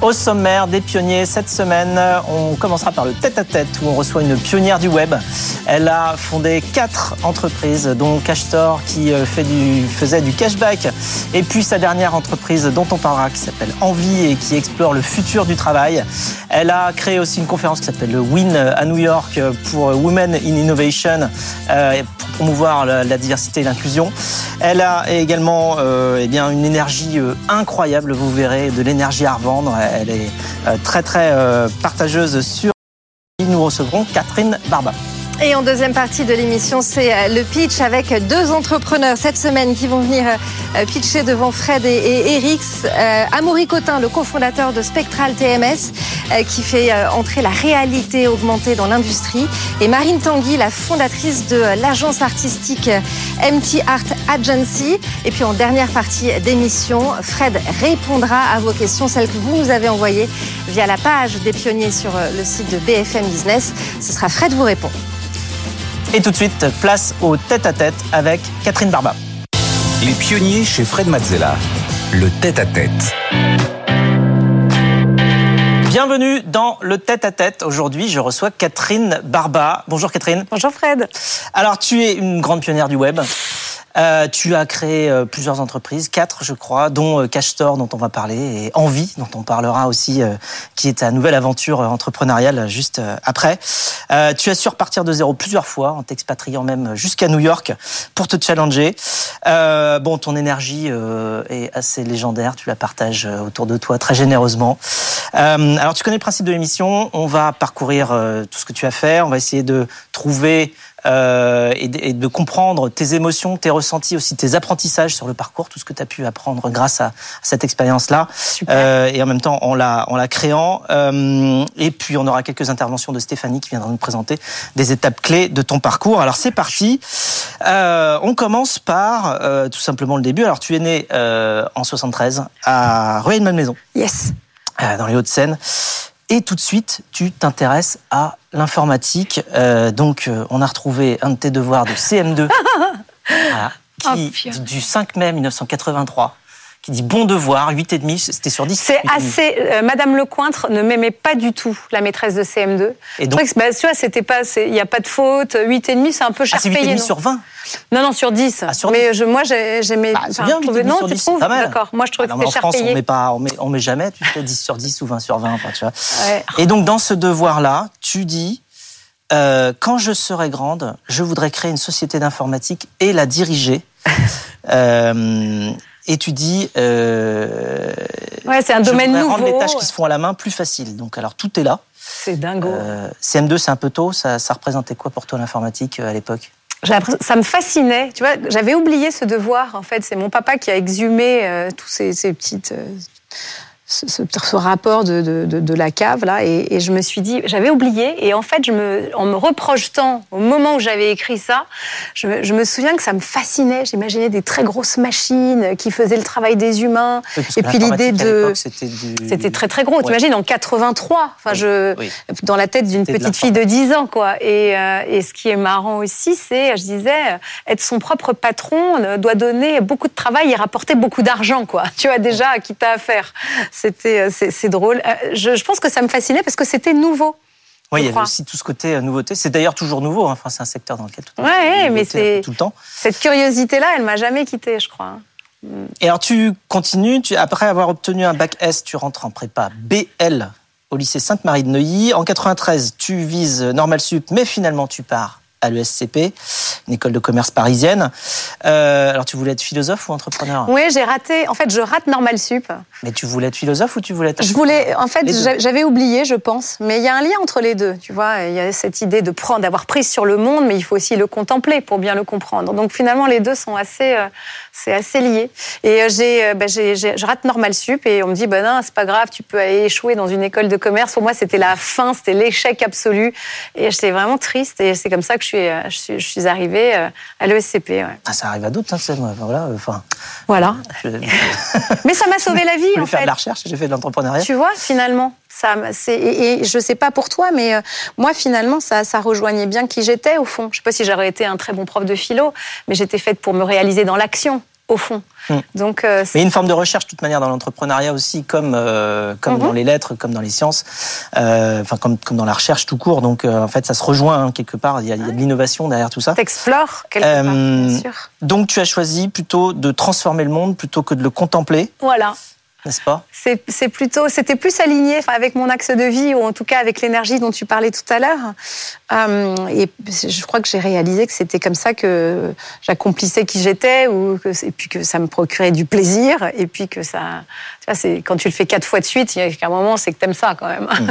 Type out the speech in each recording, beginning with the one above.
Au sommaire des pionniers cette semaine, on commencera par le tête-à-tête où on reçoit une pionnière du web. Elle a fondé quatre entreprises, dont CashStore qui euh, faisait du cashback, et puis sa dernière entreprise dont on parlera qui s'appelle Envie et qui explore le futur du travail. Elle a créé aussi une conférence qui s'appelle le Win à New York pour Women in Innovation euh, pour promouvoir la, diversité et l'inclusion. Elle a également euh, eh bien une énergie euh, incroyable, vous verrez, de l'énergie à revendre. Elle est très très partageuse sur. Nous recevrons Catherine Barba. Et en deuxième partie de l'émission, c'est euh, le pitch avec deux entrepreneurs cette semaine qui vont venir euh, pitcher devant Fred et, Erix. Euh, Amaury Cotin, le cofondateur de Spectral TMS, qui fait entrer la réalité augmentée dans l'industrie. Et Marine Tanguy, la fondatrice de l'agence artistique MT Art Agency. Et puis en dernière partie d'émission, Fred répondra à vos questions, celles que vous nous avez envoyées via la page des pionniers sur le site de BFM Business. Ce sera Fred vous répond. Et tout de suite, place au tête-à-tête avec Catherine Barba. Les pionniers chez Fred Mazzella. Le tête-à-tête. Bienvenue dans le tête-à-tête. Aujourd'hui, je reçois Catherine Barba. Bonjour Catherine. Bonjour Fred. Alors, tu es une grande pionnière du web. Euh, tu as créé euh, plusieurs entreprises, quatre je crois, dont euh, CashStore dont on va parler et Envie dont on parlera aussi, euh, qui est ta nouvelle aventure euh, entrepreneuriale juste euh, après. Euh, tu as su repartir de zéro plusieurs fois en t'expatriant même jusqu'à New York pour te challenger. Bon, ton énergie est assez légendaire, tu la partages autour de toi très généreusement. Alors tu connais le principe de l'émission, on va parcourir tout ce que tu as fait, on va essayer de trouver euh, et, de, et, de, comprendre tes émotions, tes ressentis, aussi tes apprentissages sur le parcours, tout ce que tu as pu apprendre grâce à, à cette expérience-là, euh, et en même temps en la, en la créant. Euh, et puis on aura quelques interventions de Stéphanie qui viendra nous présenter des étapes clés de ton parcours. Alors c'est parti. Euh, on commence par euh, tout simplement le début. Alors tu es né euh, en 73 à Rueil-Malmaison. Yes. dans les Hauts-de-Seine. Et tout de suite, tu t'intéresses à l'informatique. Euh, donc, euh, on a retrouvé un de tes devoirs de CM2, voilà, qui, Oh, du 5 mai 1983, qui dit bon devoir, 8,5, c'était sur 10. C'est 8,5. assez. euh, Madame Lecointre ne m'aimait pas du tout, la maîtresse de CM2. Et donc, que, bah, tu vois, c'était pas. Il n'y a pas de faute. 8,5, c'est un peu ah, cher c'est payé. 8,5 non sur 20. Non, non, sur 10. Ah, sur Mais je, moi, j'ai- j'aimais. Bah, c'est bien, 8,5 Non, sur tu 10, trouves c'est pas mal. D'accord. Moi, je trouvais Ah que en c'était cher France, on payé. met pas, on met, on met jamais, tu fais 10 sur 10 ou 20 sur 20, enfin, tu vois. Ouais. Et donc, dans ce devoir-là, tu dis, euh, quand je serai grande, je voudrais créer une société d'informatique et la diriger. Euh, et tu dis, euh, Ouais, c'est un domaine nouveau. rendre les tâches qui se font à la main plus faciles. Donc, alors, tout est là. C'est dingo. Euh, CM2, c'est un peu tôt. Ça, ça représentait quoi pour toi l'informatique euh, à l'époque? Ça me fascinait. Tu vois, j'avais oublié ce devoir. En fait, c'est mon papa qui a exhumé euh, tous ces, ces petites. Ce, ce- ce rapport de, de, la cave là et, et je me suis dit j'avais oublié et en fait je me en me reprojetant au moment où j'avais écrit ça je, me- je me souviens que ça me fascinait j'imaginais des très grosses machines qui faisaient le travail des humains Oui, et puis l'idée de C'était du- très très gros Ouais. t'imagines en 83 enfin Oui, je oui. dans la tête d'une de petite fille de 10 ans, quoi. Et, euh, et ce qui est marrant aussi, c'est, je disais, être son propre patron doit donner beaucoup de travail et rapporter beaucoup d'argent, quoi. Tu vois déjà à qui t'as affaire. C'était, euh, c'est, c'est drôle. Euh, Je, je pense que ça me fascinait parce que c'était nouveau. Oui, il y avait aussi tout ce côté euh, nouveauté. C'est d'ailleurs toujours nouveau. hein. Enfin, c'est un secteur dans lequel tout le temps, Ouais, une mais c'est- tout le temps. Cette curiosité-là, elle m'a jamais quittée, je crois. Et alors tu continues, tu, après avoir obtenu un bac S, tu rentres en prépa BL au lycée Sainte-Marie de Neuilly. En 93, tu vises Normal Sup, mais finalement tu pars à l'ESCP, une école de commerce parisienne. Euh, alors tu voulais être philosophe ou entrepreneur? Oui, j'ai raté. En fait, je rate Normal Sup. Mais tu voulais être philosophe ou tu voulais être Je voulais, en fait, j'avais oublié, je pense, mais il y a un lien entre les deux, tu vois. Il y a cette idée de prendre, d'avoir prise sur le monde, mais il faut aussi le contempler pour bien le comprendre. Donc finalement, les deux sont assez, euh, c'est assez lié. Et euh, j'ai, euh, bah, je rate normal sup et on me dit, ben non, c'est pas grave, tu peux aller échouer dans une école de commerce. Pour moi, c'était la fin, c'était l'échec absolu, et j'étais vraiment triste. Et c'est comme ça que je suis, euh, je suis, je suis arrivée euh, à l'ESCP. ouais. Ah, ça arrive à d'autres, hein, c'est moi. Voilà, enfin, Voilà. je, Mais ça m'a sauvé la vie, en faire fait. de la recherche, j'ai fait de l'entrepreneuriat. Tu vois, finalement, ça, et, et je sais pas pour toi, mais euh, moi, finalement, ça, ça rejoignait bien qui j'étais au fond. Je sais pas si j'aurais été un très bon prof de philo, mais j'étais faite pour me réaliser dans l'action. Au fond. Mm. Donc, euh, Mais il y a une forme de recherche, de toute manière, dans l'entrepreneuriat aussi, comme, euh, comme Mhm. dans les lettres, comme dans les sciences, euh, enfin, comme, comme dans la recherche tout court. Donc, euh, en fait, ça se rejoint hein, quelque part. Il y a, il y a de l'innovation derrière tout ça. t'explores quelque part, bien sûr. Donc, tu as choisi plutôt de transformer le monde plutôt que de le contempler, Voilà. N'est-ce pas? C'est plutôt, c'était plus aligné avec mon axe de vie, ou en tout cas avec l'énergie dont tu parlais tout à l'heure. Euh, et je crois que j'ai réalisé que c'était comme ça que j'accomplissais qui j'étais, ou que, et puis que ça me procurait du plaisir, et puis que ça. Tu vois, c'est quand tu le fais quatre fois de suite, il y a un moment, c'est que t'aimes ça quand même.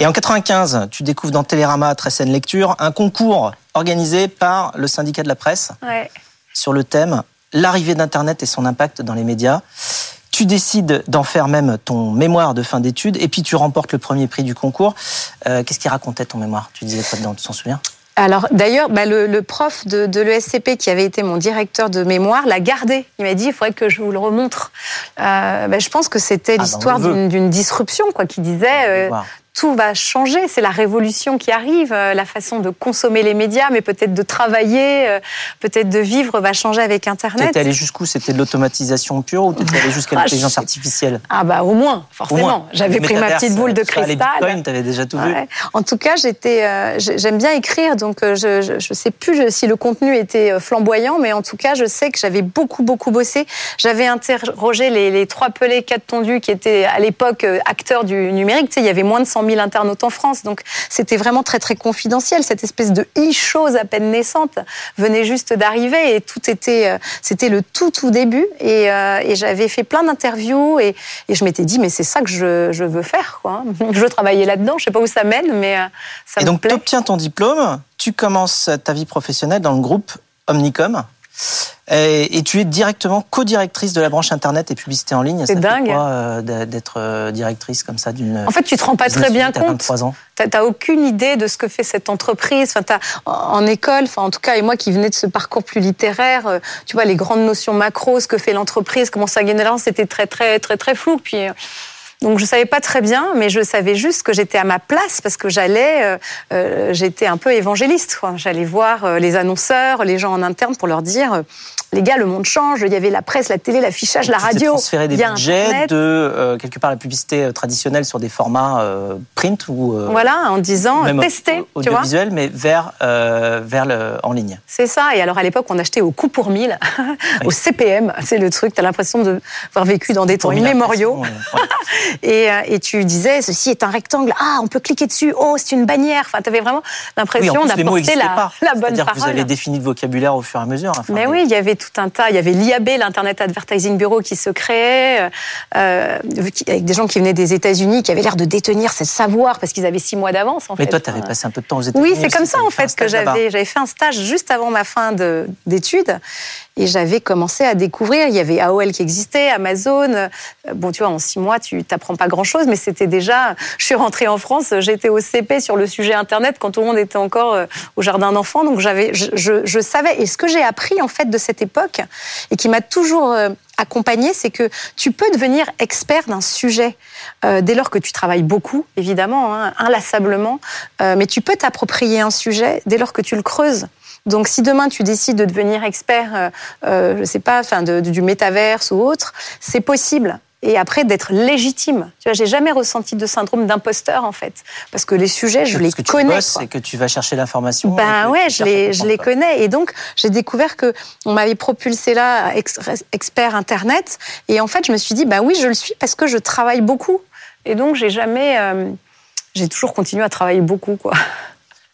Et en 95, tu découvres dans Télérama, très saine lecture, un concours organisé par le syndicat de la presse Ouais. sur le thème l'arrivée d'Internet et son impact dans les médias. Tu décides d'en faire même ton mémoire de fin d'études et puis tu remportes le premier prix du concours. Euh, Qu'est-ce qui racontait ton mémoire? Tu disais quoi dedans? Tu t'en souviens? Alors d'ailleurs, bah, le, le prof de, de l'ESCP qui avait été mon directeur de mémoire l'a gardé. Il m'a dit il faudrait que je vous le remontre. Euh, bah, je pense que c'était Ah, bah, l'histoire d'une disruption, quoi, qui disait euh. Tout va changer. C'est la révolution qui arrive. euh, la façon de consommer les médias, mais peut-être de travailler, euh, peut-être de vivre va changer avec Internet. T'étais allé jusqu'où? C'était de l'automatisation pure ou t'étais allé jusqu'à Ah, l'intelligence artificielle? Ah bah au moins, forcément. J'avais pris ma petite boule de les cristal. bitcoins, t'avais déjà tout vu. En tout cas, j'étais, euh, j'ai- j'aime bien écrire, donc je, je, je sais plus si le contenu était flamboyant, mais en tout cas, je sais que j'avais beaucoup beaucoup bossé. J'avais interrogé les, les trois pelés, quatre tondus qui étaient à l'époque acteurs du numérique. Tu sais, il y avait moins de 100 000 internautes en France, donc c'était vraiment très très confidentiel. Cette espèce de e-chose à peine naissante venait juste d'arriver et tout était, euh, c'était le tout tout début. Et, euh, et j'avais fait plein d'interviews et, et je m'étais dit mais c'est ça que je, je veux faire quoi. Je veux travailler là-dedans. Je sais pas où ça mène, mais euh, ça Et me donc, tu plaît. obtiens ton diplôme, tu commences ta vie professionnelle dans le groupe Omnicom. Et, et tu es directement co-directrice de la branche Internet et publicité en ligne. C'est dingue. euh, d'être euh, directrice comme ça d'une. En fait, tu te rends pas très bien compte. 23 ans. T'as aucune idée de ce que fait cette entreprise. Enfin, en école, enfin, en tout cas, et moi qui venais de ce parcours plus littéraire, euh, tu vois, les grandes notions macro, ce que fait l'entreprise, comment ça gagne de l'argent, c'était très, très, très, très flou. Puis, donc, je savais pas très bien, mais je savais juste que j'étais à ma place parce que j'allais, euh, euh, j'étais un peu évangéliste. J'allais voir euh, les annonceurs, les gens en interne pour leur dire, les gars, le monde change. Il y avait la presse, la télé, l'affichage, la radio. transféré des budgets Internet. de euh, quelque part la publicité euh, traditionnelle sur des formats euh, print ou euh, Voilà, en disant, tester, tu vois. audiovisuel, mais vers vers le en ligne. C'est ça. Et alors, à l'époque, on achetait au coup pour mille, au CPM. C'est le truc. Tu as l'impression d'avoir vécu dans des temps immémoriaux. ouais. Et, et tu disais, ceci est un rectangle. Ah, on peut cliquer dessus. Oh, c'est une bannière. Enfin, tu avais vraiment Oui, en l'impression mots d'apporter la, la bonne C'est-à-dire que parole. vous avez défini le vocabulaire au fur et à mesure. enfin, Mais oui, il y avait tout un tas. Il y avait l'IAB, l'Internet Advertising Bureau, qui se créait, euh, qui- avec des gens qui venaient des États-Unis, qui avaient l'air de détenir ce savoir parce qu'ils avaient six mois d'avance. Mais fait. toi, tu avais passé un peu de temps aux États-Unis. Oui, c'est comme ça en fait que j'avais j'avais fait un stage juste avant ma fin de- d'études et j'avais commencé à découvrir. Il y avait AOL qui existait, Amazon. Euh, Bon, tu vois, en six mois, tu t'apprends pas grand-chose, mais c'était déjà. Je suis rentrée en France, j'étais au CP sur le sujet Internet quand tout le monde était encore euh, au jardin d'enfants, donc j'avais, je, je- je savais. Et ce que j'ai appris en fait de cette époque et qui m'a toujours euh, accompagnée, c'est que tu peux devenir expert d'un sujet euh, dès lors que tu travailles beaucoup, évidemment, hein, inlassablement, euh, mais tu peux t'approprier un sujet dès lors que tu le creuses. Donc, si demain tu décides de devenir expert, euh, je sais pas, enfin, du métaverse ou autre, c'est possible. Et après d'être légitime. Tu vois, j'ai jamais ressenti de syndrome d'imposteur en fait, parce que les sujets, je les Parce que tu connais. et que tu vas chercher l'information. Ben que ouais, je les, je les connais. Et donc, j'ai découvert que on m'avait propulsé là, expert Internet. Et en fait, je me suis dit, bah oui, je le suis parce que je travaille beaucoup. Et donc, j'ai jamais. euh, j'ai toujours continué à travailler beaucoup, quoi.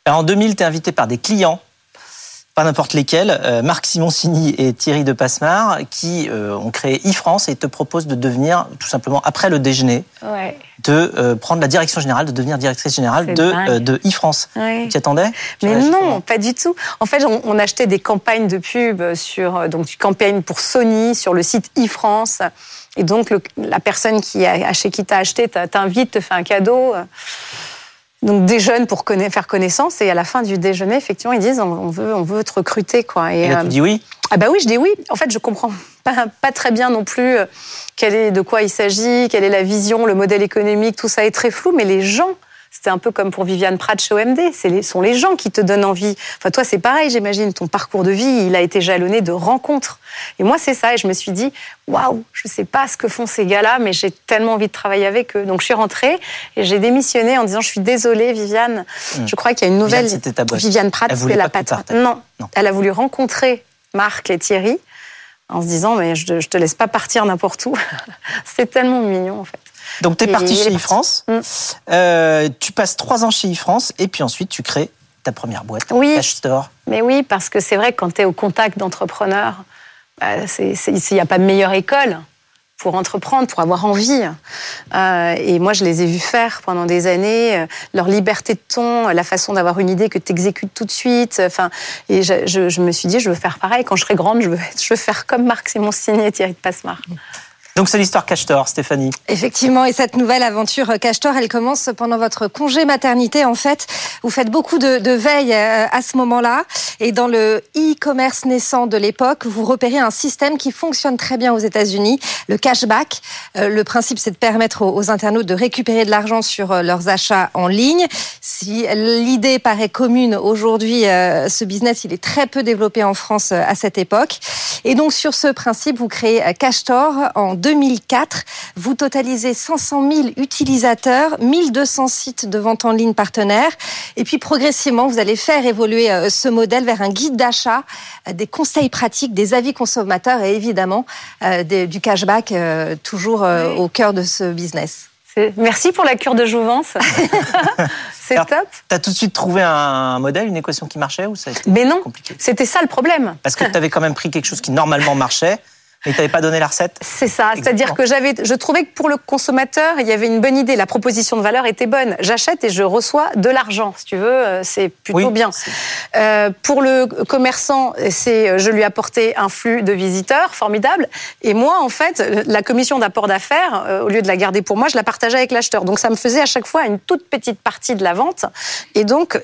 Alors, en 2000, tu es invité par des clients, pas n'importe lesquels, euh, Marc Simoncini et Thierry de Passemar, qui euh, ont créé e-France et te proposent de devenir, tout simplement, après le déjeuner, Ouais. de euh, prendre la direction générale, de devenir directrice générale de, de e-France. Ouais. Tu attendais? Mais non, pas du tout. En fait, on, on achetait des campagnes de pub sur donc tu campagnes pour Sony sur le site e-France. Et donc le- la personne qui a, chez qui t'as acheté t'a- t'invite, te fait un cadeau. Donc déjeune pour conna- faire connaissance et à la fin du déjeuner, effectivement, ils disent on, veut on veut te recruter quoi. Et là, euh, tu dis oui? Ah bah oui, je dis oui. En fait, je comprends pas, pas très bien non plus euh, quel est, de quoi il s'agit, quelle est la vision, le modèle économique, tout ça est très flou, mais les gens C'était un peu comme pour Viviane Pratt chez OMD. Ce sont les gens qui te donnent envie. Enfin, toi, c'est pareil, j'imagine. Ton parcours de vie, il a été jalonné de rencontres. Et moi, c'est ça. Et je me suis dit, waouh, je ne sais pas ce que font ces gars-là, mais j'ai tellement envie de travailler avec eux. Donc, je suis rentrée et j'ai démissionné en disant, je suis désolée, Viviane. Hmm. Je crois qu'il y a une nouvelle. Viviane, ta Viviane Pratt, c'était la patronne. Non. non. Elle a voulu rencontrer Marc et Thierry en se disant, mais je, ne te laisse pas partir n'importe où. c'est tellement mignon, en fait. Donc, tu es parti chez iFrance. Mm. Euh, tu passes trois ans chez iFrance et puis ensuite, tu crées ta première boîte, oui. Cash Store. Mais oui, parce que c'est vrai que quand tu es au contact d'entrepreneurs, bah, il n'y a pas de meilleure école pour entreprendre, pour avoir envie. Euh, et moi, je les ai vus faire pendant des années, euh, leur liberté de ton, la façon d'avoir une idée que tu exécutes tout de suite. Enfin, et je, je, me suis dit, je veux faire pareil. Quand je serai grande, je veux, je veux faire comme Marc Simon signé Thierry de Passemar. Donc c'est l'histoire Cashtor, Stéphanie. Effectivement, et cette nouvelle aventure Cashtor, elle commence pendant votre congé maternité. En fait, vous faites beaucoup de, de veille euh, à ce moment-là. Et dans le e-commerce naissant de l'époque, vous repérez un système qui fonctionne très bien aux États-Unis, le cashback. Euh, le principe, c'est de permettre aux, internautes de récupérer de l'argent sur euh, leurs achats en ligne. Si l'idée paraît commune aujourd'hui, ce business, il est très peu développé en France à cette époque. Et donc sur ce principe, vous créez Cashtor en 2004. Vous totalisez 500 000 utilisateurs, 1200 sites de vente en ligne partenaires. Et puis progressivement, vous allez faire évoluer euh, ce modèle vers un guide d'achat, euh, des conseils pratiques, des avis consommateurs et évidemment euh, du cashback toujours au cœur de ce business. Merci pour la cure de jouvence. C'est top. Tu as tout de suite trouvé un modèle, une équation qui marchait ou ça Mais non, c'était ça le problème. Parce que tu avais quand même pris quelque chose qui normalement marchait mais tu pas donné la recette C'est ça. C'est-à-dire que j'avais, je trouvais que pour le consommateur, il y avait une bonne idée. La proposition de valeur était bonne. J'achète et je reçois de l'argent. Si tu veux, euh, c'est plutôt bien. Euh, pour le commerçant, c'est, euh, je lui apportais un flux de visiteurs formidable. Et moi, en fait, la commission d'apport d'affaires, euh, au lieu de la garder pour moi, je la partageais avec l'acheteur. Donc ça me faisait à chaque fois une toute petite partie de la vente. Et donc,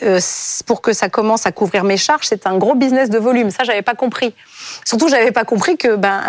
pour que ça commence à couvrir mes charges, c'est un gros business de volume. Ça, j'avais pas compris. Surtout, j'avais pas compris que ben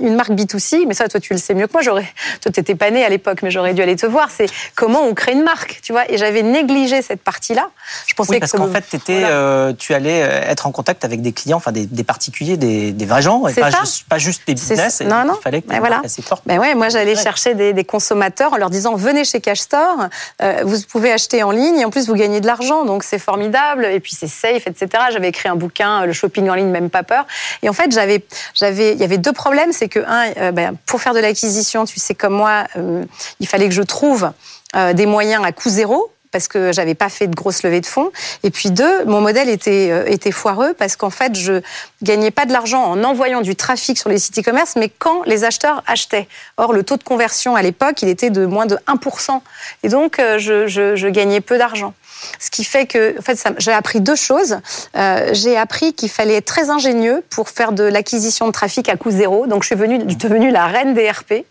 une marque B2C, mais ça, toi, tu le sais mieux que moi. J'aurais, toi, t'étais pas né à l'époque, mais j'aurais dû aller te voir. C'est comment on crée une marque, tu vois. Et j'avais négligé cette partie-là. Je pensais oui, parce qu'en fait, étais, euh, tu allais euh, être en contact avec des clients, enfin des, particuliers, des, vrais gens, et pas, juste, pas juste des business. Non, non. Il fallait que ben voilà. assez forte. Ben ouais, moi, j'allais chercher des, consommateurs en leur disant venez chez Cash Store, euh, vous pouvez acheter en ligne et en plus vous gagnez de l'argent, donc c'est formidable. Et puis c'est safe, etc. J'avais écrit un bouquin, le shopping en ligne, même pas peur. Et en fait, j'avais, j'avais, il y avait deux problèmes c'est que, un, euh, ben, pour faire de l'acquisition, tu sais comme moi, euh, il fallait que je trouve euh, des moyens à coût zéro parce que j'avais pas fait de grosses levées de fonds. Et puis deux, mon modèle était, était foireux parce qu'en fait, je gagnais pas de l'argent en envoyant du trafic sur les sites e-commerce, mais quand les acheteurs achetaient. Or, le taux de conversion à l'époque, il était de moins de 1%. Et donc, je gagnais peu d'argent. Ce qui fait que, en fait, j'ai appris deux choses. Euh, j'ai appris qu'il fallait être très ingénieux pour faire de l'acquisition de trafic à coût zéro. Donc, je suis venue, devenue la reine des RP,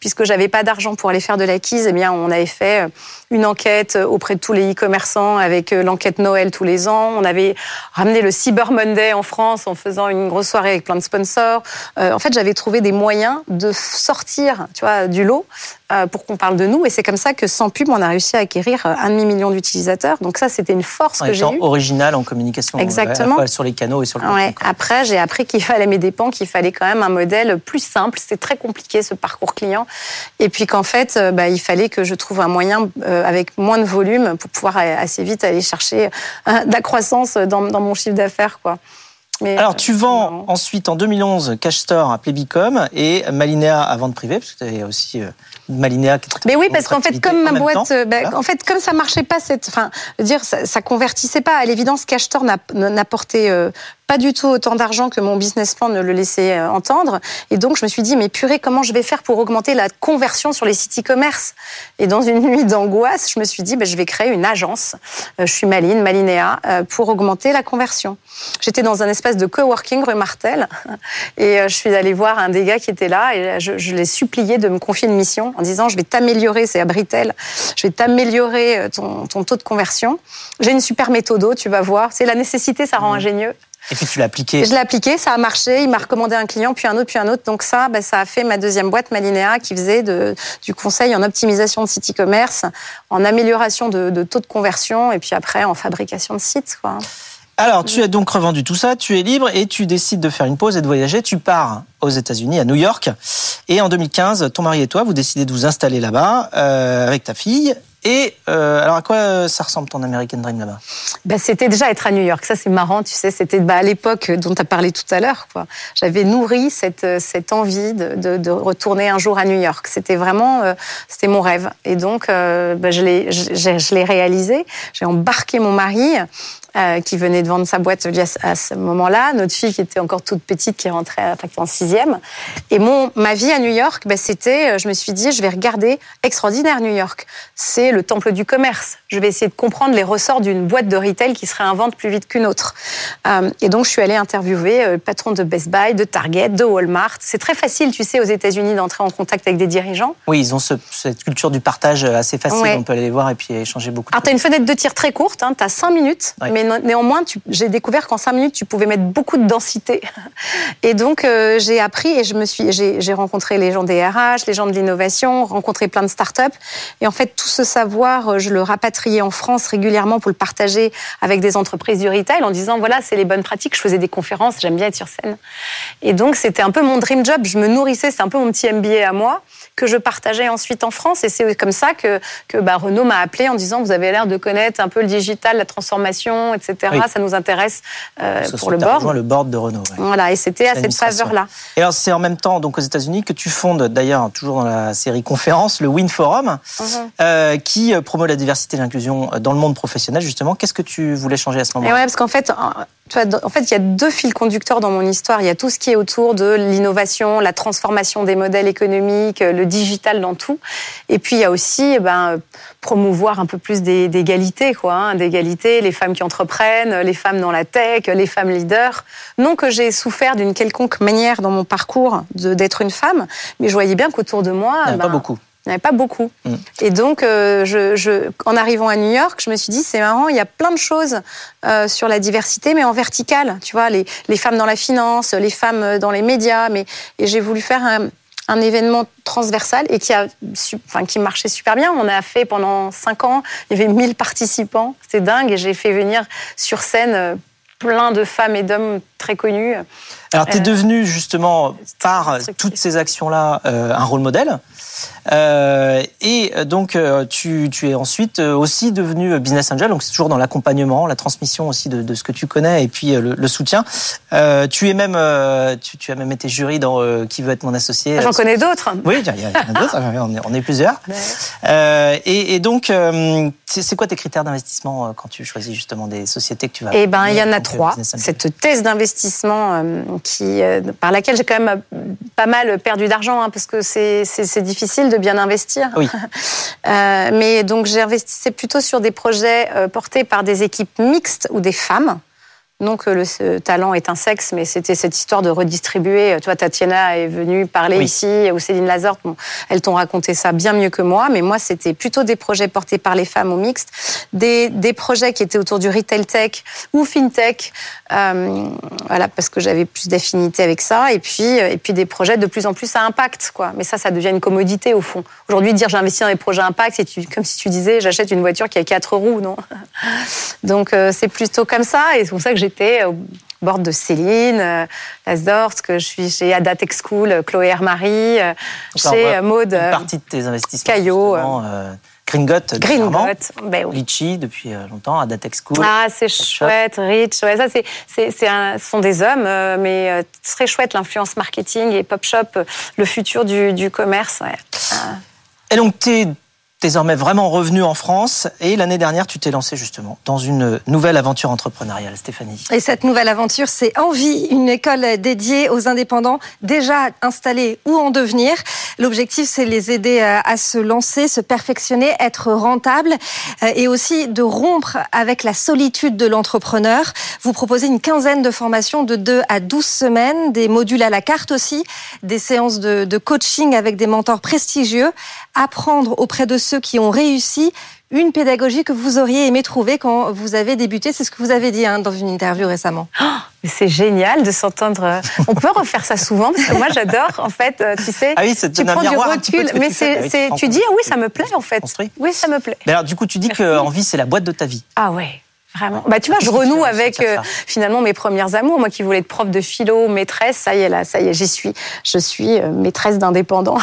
puisque j'avais pas d'argent pour aller faire de l'acquise. Eh bien, on avait fait euh, une enquête auprès de tous les e-commerçants avec euh, l'enquête Noël tous les ans. On avait ramené le Cyber Monday en France en faisant une grosse soirée avec plein de sponsors. en fait, j'avais trouvé des moyens de sortir, tu vois, du lot pour qu'on parle de nous. Et c'est comme ça que sans pub, on a réussi à acquérir un demi million d'utilisateurs. Donc ça, c'était une force que j'ai eue. original en communication. Exactement. sur les canaux et sur le ouais. Après, j'ai appris qu'il fallait mes dépens, qu'il fallait quand même un modèle plus simple. C'était très compliqué ce parcours client. Et puis qu'en fait, euh, bah, il fallait que je trouve un moyen euh, avec moins de volume pour pouvoir assez vite aller chercher euh, de la croissance dans, dans mon chiffre d'affaires, quoi. Alors, tu vends ensuite en 2011 Cash Store à Plebicom et Malinea à vente privée, parce que tu avais aussi Malinéa. Mais oui, parce qu'en fait, comme ma boîte, euh, ben, en fait, comme ça marchait pas cette, enfin, dire, ça, ça convertissait pas. À l'évidence, Cashtor n'apportait euh, pas du tout autant d'argent que mon business plan ne le laissait euh, entendre. Et donc, je me suis dit, mais purée, comment je vais faire pour augmenter la conversion sur les sites e-commerce? Et dans une nuit d'angoisse, je me suis dit, ben, je vais créer une agence. Je suis Maline, Malinéa, pour augmenter la conversion. J'étais dans un espace de coworking rue Martel et je suis allée voir un des gars qui était là et je, je l'ai supplié de me confier une mission en disant je vais t'améliorer, c'est à Britel, je vais t'améliorer euh, ton, ton, taux de conversion. J'ai une super méthode, tu vas voir. C'est la nécessité, ça rend mmh. ingénieux. Et puis tu l'as appliqué. Je l'ai appliqué, ça a marché. Il m'a recommandé un client, puis un autre, puis un autre. Donc ça, ben, ça a fait ma deuxième boîte, Malinéa, qui faisait de, du conseil en optimisation de site e-commerce, en amélioration de, de, taux de conversion, et puis après en fabrication de sites. Quoi. Alors, tu as donc revendu tout ça, tu es libre et tu décides de faire une pause et de voyager. Tu pars aux États-Unis, à New York. Et en 2015, ton mari et toi, vous décidez de vous installer là-bas euh, avec ta fille. Et euh, alors, à quoi ça ressemble ton American Dream là-bas? Bah, C'était déjà être à New York. Ça, c'est marrant, tu sais. C'était bah, à l'époque dont tu as parlé tout à l'heure. J'avais nourri cette, cette envie de, de, retourner un jour à New York. C'était vraiment euh, c'était mon rêve. Et donc, euh, bah, je l'ai réalisé. J'ai embarqué mon mari euh, qui venait de vendre sa boîte à ce moment-là, notre fille qui était encore toute petite, qui rentrait en sixième. Et mon, ma vie à New York, bah, c'était, euh, je me suis dit, je vais regarder extraordinaire New York. C'est le temple du commerce. Je vais essayer de comprendre les ressorts d'une boîte de retail qui se réinvente plus vite qu'une autre. Euh, et donc, je suis allée interviewer le patron de Best Buy, de Target, de Walmart. C'est très facile, tu sais, aux États-Unis d'entrer en contact avec des dirigeants. Oui, ils ont ce, cette culture du partage assez facile. On peut aller les voir et puis échanger beaucoup. Alors, tu as une fenêtre de tir très courte, hein, tu as cinq minutes, mais néanmoins, j'ai découvert qu'en cinq minutes, tu pouvais mettre beaucoup de densité. Et donc, euh, j'ai appris et je me suis, j'ai rencontré les gens des RH, les gens de l'innovation, rencontré plein de startups. Et en fait, tout ce savoir, euh, je le rapatriais en France régulièrement pour le partager avec des entreprises du retail en disant voilà, c'est les bonnes pratiques. Je faisais des conférences, j'aime bien être sur scène. Et donc, c'était un peu mon dream job. Je me nourrissais, c'est un peu mon petit MBA à moi que je partageais ensuite en France. Et c'est comme ça que, que bah, Renault m'a appelé en disant vous avez l'air de connaître un peu le digital, la transformation, etc. Ça nous intéresse euh, pour le board. le board de Renault. Voilà, et c'était à cette faveur-là. Et alors c'est en même temps donc aux États-Unis que tu fondes d'ailleurs toujours dans la série conférence le Win Forum, mhm. euh, qui promeut la diversité et l'inclusion dans le monde professionnel justement. Qu'est-ce que tu voulais changer à ce moment-là Ouais, parce qu'en fait en fait, il y a deux fils conducteurs dans mon histoire. Il y a tout ce qui est autour de l'innovation, la transformation des modèles économiques, le digital dans tout. Et puis, il y a aussi eh ben, promouvoir un peu plus d'égalité, quoi. Hein, d'égalité, les femmes qui entreprennent, les femmes dans la tech, les femmes leaders. Non que j'ai souffert d'une quelconque manière dans mon parcours d'être une femme, mais je voyais bien qu'autour de moi... Il n'y en a pas ben, beaucoup. Il n'y avait pas beaucoup. Mm. Et donc, euh, je, je, en arrivant à New York, je me suis dit, c'est marrant, il y a plein de choses euh, sur la diversité, mais en verticale. Tu vois, les, les, femmes dans la finance, les femmes dans les médias. Mais, et j'ai voulu faire un, un, événement transversal et qui, a, enfin, qui marchait super bien. On a fait pendant cinq ans, il y avait 1000 participants. C'était dingue. Et j'ai fait venir sur scène euh, plein de femmes et d'hommes très connus. Alors, tu es devenue justement, par toutes ces actions-là, un rôle modèle. Euh, et donc, euh, tu, tu, es ensuite euh, aussi devenu business angel, donc c'est toujours dans l'accompagnement, la transmission aussi de, de, ce que tu connais et puis le, le soutien. tu es même, tu, tu, as même été jury dans Qui veut être mon associé. J'en connais d'autres. Oui, il y en a d'autres. on, est, on est plusieurs. Et, et, donc, c'est quoi tes critères d'investissement quand tu choisis justement des sociétés que tu vas Eh ben, il y en a trois. Cette thèse d'investissement qui, par laquelle j'ai quand même pas mal perdu d'argent, hein, parce que c'est difficile de bien investir. Oui. euh, mais donc j'investissais plutôt sur des projets euh, portés par des équipes mixtes ou des femmes non que le talent est un sexe, mais c'était cette histoire de redistribuer. Toi, Tatiana est venue parler ici, ou Céline Lazorte, bon, elles t'ont raconté ça bien mieux que moi, mais moi, c'était plutôt des projets portés par les femmes ou mixtes, des, des projets qui étaient autour du retail tech ou fintech, euh, voilà, parce que j'avais plus d'affinité avec ça, et puis, et puis des projets de plus en plus à impact, quoi. Mais ça, ça devient une commodité au fond. Aujourd'hui, dire j'investis dans des projets à impact, c'est comme si tu disais j'achète une voiture qui a quatre roues, non? Donc euh, c'est plutôt comme ça, et c'est pour ça que j'ai j'étais au bord de Céline, euh, Lasdort, que je suis chez Ada Tech School, euh, Chloé Hermarie, euh, chez Maude. Une partie de tes investissements. Caillot. Gringot, Gringot, ben oui. Litchi depuis longtemps, Ada Tech School. Ah, c'est chouette, Rich. Ouais, ça, c'est, c'est, ce sont des hommes, mais très chouette l'influence marketing et Pop Shop, le futur du, du commerce. Ouais. Et donc, tu es désormais vraiment revenu en France et l'année dernière, tu t'es lancé justement dans une nouvelle aventure entrepreneuriale, Stéphanie. Et cette nouvelle aventure, c'est Envie, une école dédiée aux indépendants déjà installés ou en devenir. L'objectif, c'est les aider à se lancer, se perfectionner, être rentable euh, et aussi de rompre avec la solitude de l'entrepreneur. Vous proposez une quinzaine de formations de 2 à 12 semaines, des modules à la carte aussi, des séances de, de coaching avec des mentors prestigieux, apprendre auprès de ceux qui ont réussi une pédagogie que vous auriez aimé trouver quand vous avez débuté. C'est ce que vous avez dit hein, dans une interview récemment. Oh, Mais c'est génial de s'entendre. On peut refaire ça souvent parce que moi j'adore en fait. euh, Tu sais, Ah oui, ça te tu prends du miroir un petit peu de recul, que mais tu. Ah c'est, tu tu dis ah oui ça me plaît en fait. Construit. Oui ça me plaît. Mais alors, du coup, tu dis qu'Envie, c'est la boîte de ta vie. Ah ouais. Vraiment. Bah, tu vois, je renoue avec euh, finalement mes premières amours. Moi qui voulais être prof de philo, maîtresse, ça y est là, ça y est, j'y suis. Je suis euh, maîtresse d'indépendant.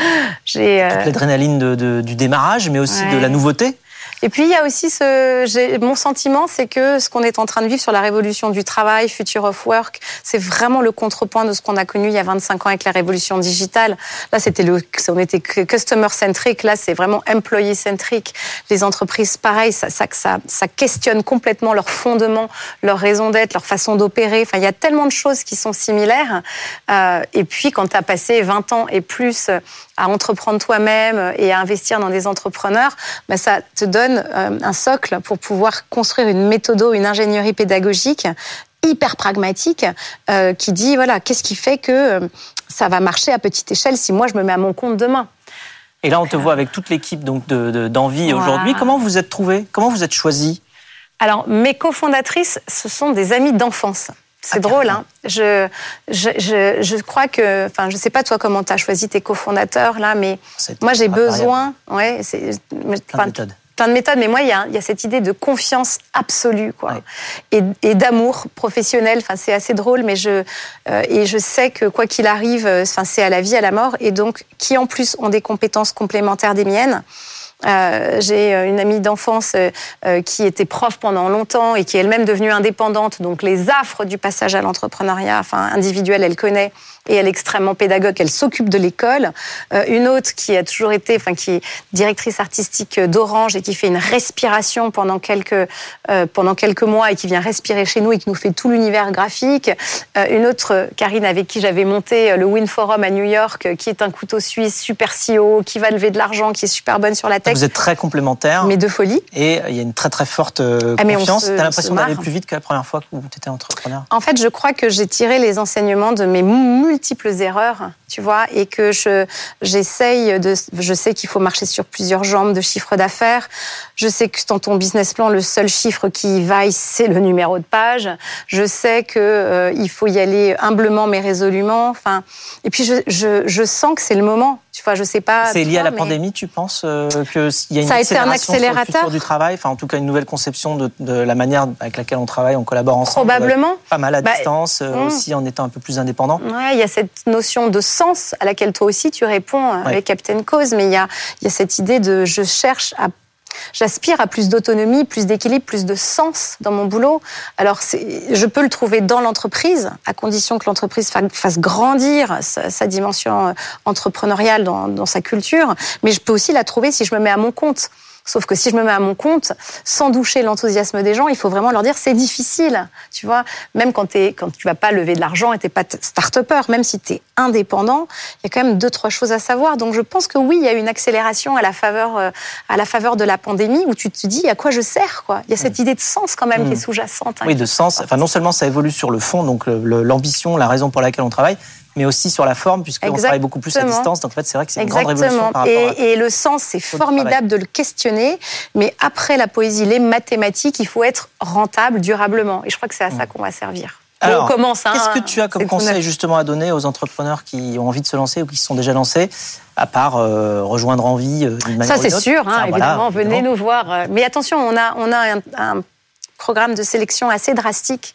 J'ai. euh, Toute l'adrénaline de- de- du démarrage, mais aussi de la nouveauté. Et puis il y a aussi ce, mon sentiment, c'est que ce qu'on est en train de vivre sur la révolution du travail, future of work, c'est vraiment le contrepoint de ce qu'on a connu il y a 25 ans avec la révolution digitale. Là, c'était le, on était customer centric. Là, c'est vraiment employee centric. Les entreprises, pareil, ça, ça, ça, ça questionne complètement leur fondement, leur raison d'être, leur façon d'opérer. Enfin, il y a tellement de choses qui sont similaires. Euh, et puis, quand tu as passé 20 ans et plus à entreprendre toi-même et à investir dans des entrepreneurs, ben, ça te donne euh, un socle pour pouvoir construire une méthodo, une ingénierie pédagogique hyper pragmatique euh, qui dit voilà qu'est-ce qui fait que euh, ça va marcher à petite échelle si moi je me mets à mon compte demain? Et là, on te voit avec toute l'équipe donc de- de- d'Envie Voilà. aujourd'hui. Comment vous êtes trouvés? Comment vous êtes choisis? Alors, mes cofondatrices, ce sont des amies d'enfance. C'est Ah, drôle, hein. Je, je, je, je crois que, enfin, je sais pas toi comment tu as choisi tes cofondateurs là, mais moi j'ai variable. besoin, ouais, c'est, Plein de méthodes. plein de méthodes, mais moi, il y a, il y a cette idée de confiance absolue, quoi, Ouais. et, et d'amour professionnel. Enfin, c'est assez drôle, mais je euh, et je sais que quoi qu'il arrive, euh, enfin, c'est à la vie, à la mort, et donc qui en plus ont des compétences complémentaires des miennes. Euh, j'ai euh, une amie d'enfance euh, qui était prof pendant longtemps et qui est elle-même devenue indépendante. Donc les affres du passage à l'entrepreneuriat, enfin individuel, elle connaît et elle est extrêmement pédagogue. Elle s'occupe de l'école. Euh, une autre qui a toujours été, enfin qui est directrice artistique d'Orange et qui fait une respiration pendant quelques euh, pendant quelques mois et qui vient respirer chez nous et qui nous fait tout l'univers graphique. Euh, une autre, Karine, avec qui j'avais monté le Win Forum à New York, qui est un couteau suisse super CEO, qui va lever de l'argent, qui est super bonne sur la tech. Vous êtes très complémentaires. Mais de folie. Et il y a une très très forte Ah, confiance. T'as l'impression d'aller plus vite que la première fois où tu étais entrepreneur? En fait, je crois que j'ai tiré les enseignements de mes multiples erreurs, tu vois, et que je j'essaye de. Je sais qu'il faut marcher sur plusieurs jambes de chiffre d'affaires. Je sais que dans ton business plan, le seul chiffre qui vaille, c'est le numéro de page. Je sais que euh, il faut y aller humblement mais résolument. Enfin, et puis je, je, je sens que c'est le moment. Tu vois, je sais pas. C'est lié à la mais- pandémie, tu penses euh, qu'il y a une Ça a été un sur accélérateur du travail, enfin en tout cas une nouvelle conception de, de la manière avec laquelle on travaille, on collabore ensemble. Probablement. Pas mal à Bah, distance, euh, hum. aussi en étant un peu plus indépendant. Ouais, y a cette notion de sens à laquelle toi aussi tu réponds euh, Ouais. avec Captain Cause, mais il y a, il y a cette idée de je cherche à. J'aspire à plus d'autonomie, plus d'équilibre, plus de sens dans mon boulot. Alors, je peux le trouver dans l'entreprise, à condition que l'entreprise fa- fasse grandir sa, sa dimension euh, entrepreneuriale dans, dans sa culture, mais je peux aussi la trouver si je me mets à mon compte. Sauf que si je me mets à mon compte, sans doucher l'enthousiasme des gens, il faut vraiment leur dire c'est difficile. Tu vois, même quand, t'es- quand tu vas pas lever de l'argent et t'es pas start-upper, même si tu es indépendant, il y a quand même deux, trois choses à savoir. Donc je pense que oui, il y a une accélération à la faveur, euh, à la faveur de la pandémie où tu te dis à quoi je sers. Quoi. Il y a cette idée de sens quand même qui est sous-jacente. hein, Oui, de sens. Enfin, non seulement ça évolue sur le fond, donc l'ambition, la raison pour laquelle on travaille, mais aussi sur la forme, puisqu'on travaille beaucoup plus à distance. Donc en fait, c'est vrai que c'est une grande révolution par à... Et, et le sens, c'est formidable de le questionner, mais après la poésie, les mathématiques, il faut être rentable durablement. Et je crois que c'est à ça qu'on va servir. Mm. Alors, on commence. hein, Qu'est-ce que tu as comme conseil justement à donner aux entrepreneurs qui ont envie de se lancer ou qui se sont déjà lancés, à part euh, rejoindre Envie euh, d'une manière Ça, c'est sûr, hein, voilà, évidemment. venez nous voir. Euh, Mais attention, on a, on a un, un programme de sélection assez drastique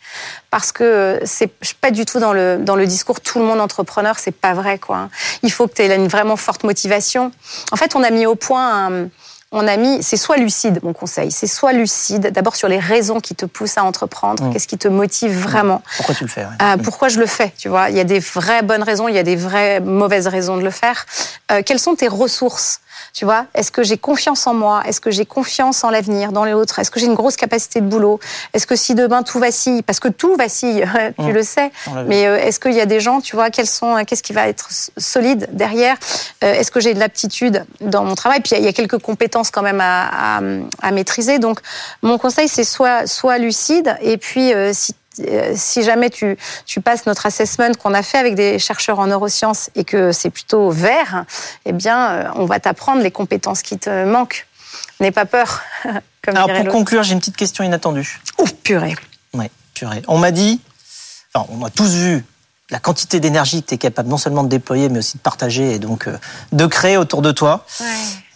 parce que euh, c'est pas du tout dans le, dans le discours tout le monde entrepreneur, c'est pas vrai. Quoi. Il faut que tu aies une vraiment forte motivation. En fait, on a mis au point un- on a mis, c'est soit lucide, mon conseil, c'est soit lucide, d'abord sur les raisons qui te poussent à entreprendre, Mm. qu'est-ce qui te motive vraiment. Pourquoi tu le fais ouais. Euh, pourquoi je le fais Tu vois, il y a des vraies bonnes raisons, il y a des vraies mauvaises raisons de le faire. Euh, quelles sont tes ressources Tu vois, est-ce que j'ai confiance en moi? Est-ce que j'ai confiance en l'avenir, dans les autres? Est-ce que j'ai une grosse capacité de boulot? Est-ce que si demain tout vacille, parce que tout vacille, tu Mm. le sais. Mais euh, est-ce qu'il y a des gens, tu vois, quels sont, qu'est-ce qui va être solide derrière? Euh, Est-ce que j'ai de l'aptitude dans mon travail? Puis il y a- quelques compétences quand même à, à- à maîtriser. Donc mon conseil, c'est soit, soit lucide, et puis euh, si euh, si jamais tu, tu passes notre assessment qu'on a fait avec des chercheurs en neurosciences et que c'est plutôt vert, eh bien, euh, on va t'apprendre les compétences qui te manquent. N'aie pas peur, comme Alors pour conclure, j'ai une petite question inattendue. Ouf, purée. Ouais, purée. On m'a dit alors, on a tous vu la quantité d'énergie que tu es capable non seulement de déployer, mais aussi de partager et donc euh, de créer autour de toi. Ouais.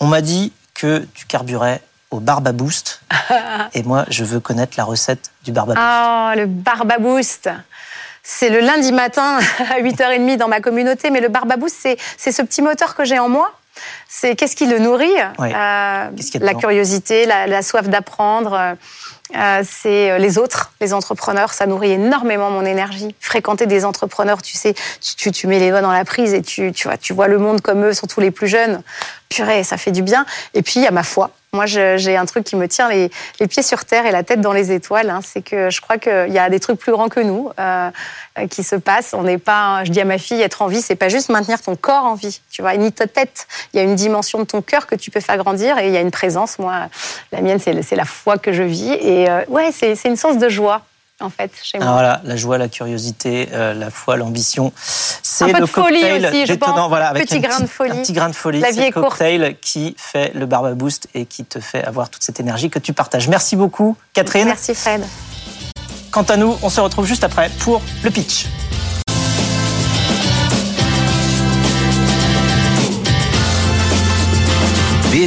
On m'a dit que tu carburais au Barba Boost. et moi, je veux connaître la recette du Barba Boost. Oh, le Barba Boost. C'est le lundi matin à 8h30 dans ma communauté, mais le Barba Boost, c'est, c'est ce petit moteur que j'ai en moi. C'est qu'est-ce qui le nourrit. Euh, La curiosité, la, la soif d'apprendre. euh, euh, c'est les autres, les entrepreneurs. Ça nourrit énormément mon énergie. Fréquenter des entrepreneurs, tu sais, tu, tu, tu mets les doigts dans la prise et tu, tu, vois, tu vois le monde comme eux, surtout les plus jeunes. Purée, ça fait du bien. Et puis, il y a ma foi. Moi, j'ai un truc qui me tient les, les pieds sur terre et la tête dans les étoiles. hein. C'est que je crois qu'il y a des trucs plus grands que nous euh, euh, qui se passent. On n'est pas, je dis à ma fille, être en vie, c'est pas juste maintenir ton corps en vie, tu vois, ni ta tête. Il y a une dimension de ton cœur que tu peux faire grandir et il y a une présence. Moi, la mienne, c'est la foi que je vis. Et euh, ouais, c'est une source de joie, en fait, chez moi. Alors voilà, la joie, la curiosité, euh, la foi, l'ambition. C'est le de folie cocktail aussi, je pense. Voilà, avec Petit un grain de folie. Un petit grain de folie. La vie est courte. cocktail qui fait le Barba Boost et qui te fait avoir toute cette énergie que tu partages. Merci beaucoup, Catherine. Merci Fred. Quant à nous, on se retrouve juste après pour le pitch.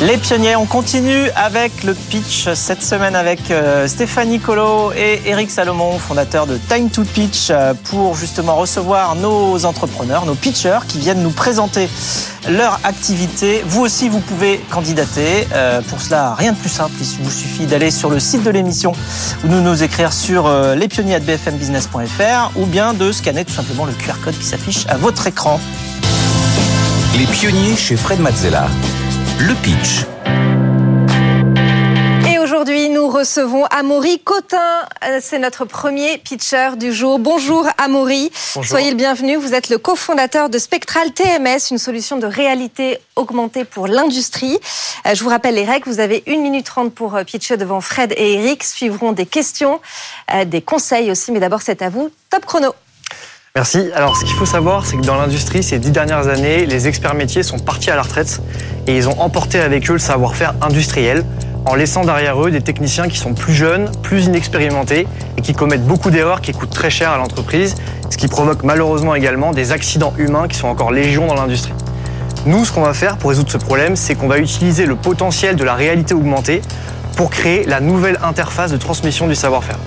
Les pionniers, on continue avec le pitch cette semaine avec euh, Stéphanie Colo et Eric Salomon, fondateur de Time to Pitch, euh, pour justement recevoir nos entrepreneurs, nos pitchers qui viennent nous présenter leur activité. Vous aussi, vous pouvez candidater. Euh, pour cela, rien de plus simple. Il vous suffit d'aller sur le site de l'émission ou de nous écrire sur lespionniers.bfmbusiness.fr ou bien de scanner tout simplement le QR code qui s'affiche à votre écran. Les pionniers chez Fred Mazzella. Le pitch. Et aujourd'hui, nous recevons Amaury Cotin. Euh, C'est notre premier pitcher du jour. Bonjour Amaury. Soyez le bienvenu. Vous êtes le cofondateur de Spectral TMS, une solution de réalité augmentée pour l'industrie. Euh, Je vous rappelle les règles. Vous avez 1 minute 30 pour euh, pitcher devant Fred et Eric. Suivront des questions, des conseils aussi. Mais d'abord, c'est à vous. Top chrono. Merci. Alors, ce qu'il faut savoir, c'est que dans l'industrie, ces dix dernières années, les experts métiers sont partis à la retraite et ils ont emporté avec eux le savoir-faire industriel en laissant derrière eux des techniciens qui sont plus jeunes, plus inexpérimentés et qui commettent beaucoup d'erreurs qui coûtent très cher à l'entreprise, ce qui provoque malheureusement également des accidents humains qui sont encore légion dans l'industrie. Nous, ce qu'on va faire pour résoudre ce problème, c'est qu'on va utiliser le potentiel de la réalité augmentée pour créer la nouvelle interface de transmission du savoir-faire.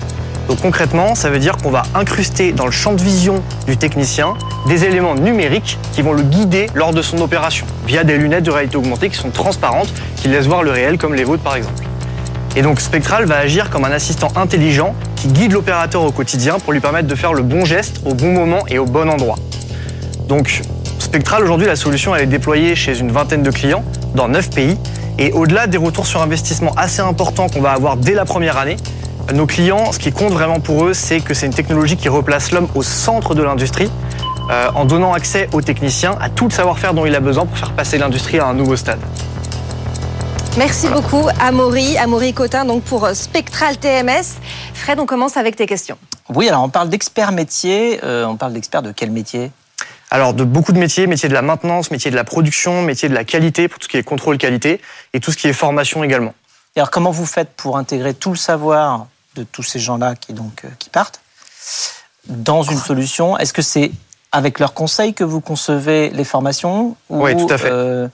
Donc concrètement, ça veut dire qu'on va incruster dans le champ de vision du technicien des éléments numériques qui vont le guider lors de son opération, via des lunettes de réalité augmentée qui sont transparentes, qui laissent voir le réel comme les vôtres par exemple. Et donc Spectral va agir comme un assistant intelligent qui guide l'opérateur au quotidien pour lui permettre de faire le bon geste au bon moment et au bon endroit. Donc Spectral, aujourd'hui, la solution elle est déployée chez une vingtaine de clients dans 9 pays. Et au-delà des retours sur investissement assez importants qu'on va avoir dès la première année, nos clients, ce qui compte vraiment pour eux, c'est que c'est une technologie qui replace l'homme au centre de l'industrie, euh, en donnant accès aux techniciens à tout le savoir-faire dont il a besoin pour faire passer l'industrie à un nouveau stade. Merci beaucoup, Amaury. Amaury Cotin, donc pour Spectral TMS. Fred, on commence avec tes questions. Oui, alors on parle d'experts métiers. Euh, on parle d'experts de quel métier? Alors, de beaucoup de métiers, métier de la maintenance, métier de la production, métier de la qualité, pour tout ce qui est contrôle qualité, et tout ce qui est formation également. Et alors, comment vous faites pour intégrer tout le savoir de tous ces gens-là qui, donc, euh, qui partent dans une solution Est-ce que c'est avec leurs conseils que vous concevez les formations ou, Oui, tout à fait. euh,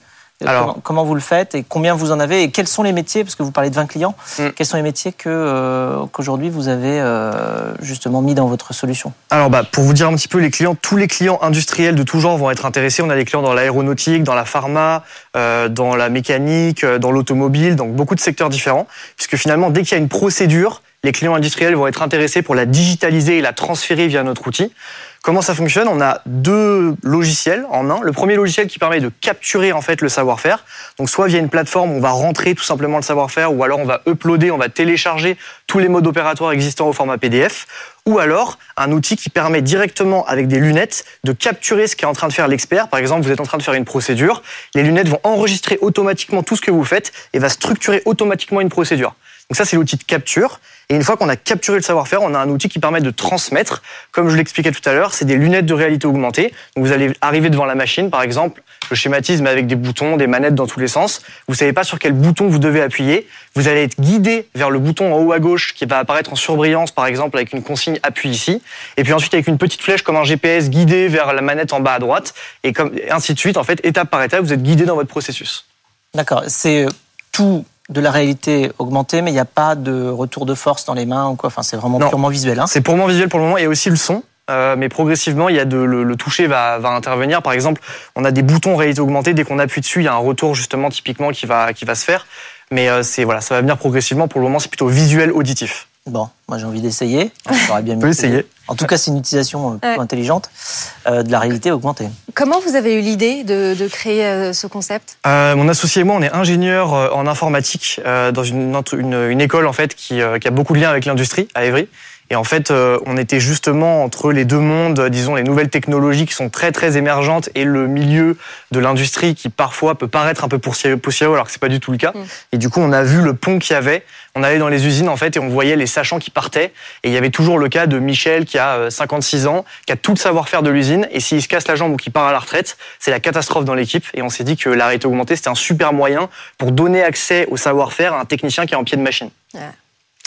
Alors- comment, comment vous le faites et combien vous en avez et quels sont les métiers Parce que vous parlez de 20 clients. Mm. Quels sont les métiers que, euh, qu'aujourd'hui vous avez euh, justement mis dans votre solution? Alors, bah, pour vous dire un petit peu, les clients, tous les clients industriels de tout genre vont être intéressés. On a des clients dans l'aéronautique, dans la pharma, dans la mécanique, dans l'automobile, donc beaucoup de secteurs différents. Puisque finalement, dès qu'il y a une procédure, les clients industriels vont être intéressés pour la digitaliser et la transférer via notre outil. Comment ça fonctionne? On a deux logiciels en un. Le premier logiciel qui permet de capturer en fait le savoir-faire. Donc soit via une plateforme, on va rentrer tout simplement le savoir-faire, ou alors on va uploader, on va télécharger tous les modes opératoires existants au format PDF. Ou alors un outil qui permet directement avec des lunettes de capturer ce qu'est en train de faire l'expert. Par exemple, vous êtes en train de faire une procédure, les lunettes vont enregistrer automatiquement tout ce que vous faites et va structurer automatiquement une procédure. Donc ça, c'est l'outil de capture. Et une fois qu'on a capturé le savoir-faire, on a un outil qui permet de transmettre. Comme je l'expliquais tout à l'heure, c'est des lunettes de réalité augmentée. Donc vous allez arriver devant la machine, par exemple, le schématisme avec des boutons, des manettes dans tous les sens. Vous savez pas sur quel bouton vous devez appuyer. Vous allez être guidé vers le bouton en haut à gauche qui va apparaître en surbrillance, par exemple, avec une consigne appuie ici. Et puis ensuite avec une petite flèche comme un GPS guidé vers la manette en bas à droite. Et comme ainsi de suite. En fait, étape par étape, vous êtes guidé dans votre processus. D'accord. C'est tout de la réalité augmentée, mais il n'y a pas de retour de force dans les mains ou quoi. Enfin, c'est vraiment Non. purement visuel. Hein. C'est purement visuel pour le moment. Il y a aussi le son. euh, mais progressivement, il y a de, le, le toucher va, va intervenir. Par exemple, on a des boutons réalité augmentée. Dès qu'on appuie dessus, il y a un retour justement typiquement qui va, qui va se faire. Mais euh, c'est voilà, ça va venir progressivement. Pour le moment, c'est plutôt visuel auditif. Bon, moi j'ai envie d'essayer. J'aurais bien mieux essayer. En tout cas, c'est une utilisation euh, Ouais. intelligente euh, de la réalité augmentée. Comment vous avez eu l'idée de, de créer euh, ce concept? Euh, mon associé et moi, on est ingénieur en informatique dans une, entre- une, une école en fait qui, qui a beaucoup de liens avec l'industrie à Évry. Et en fait, euh, on était justement entre les deux mondes, euh, disons les nouvelles technologies qui sont très très émergentes et le milieu de l'industrie qui parfois peut paraître un peu poussiéreux, alors que c'est pas du tout le cas. Mm. Et du coup, on a vu le pont qu'il y avait. On allait dans les usines en fait et on voyait les sachants qui partaient. Et il y avait toujours le cas de Michel qui a euh, 56 ans, qui a tout le savoir-faire de l'usine. Et s'il se casse la jambe ou qu'il part à la retraite, c'est la catastrophe dans l'équipe. Et on s'est dit que la réalité augmentée, c'était un super moyen pour donner accès au savoir-faire à un technicien qui est en pied de machine. Ouais.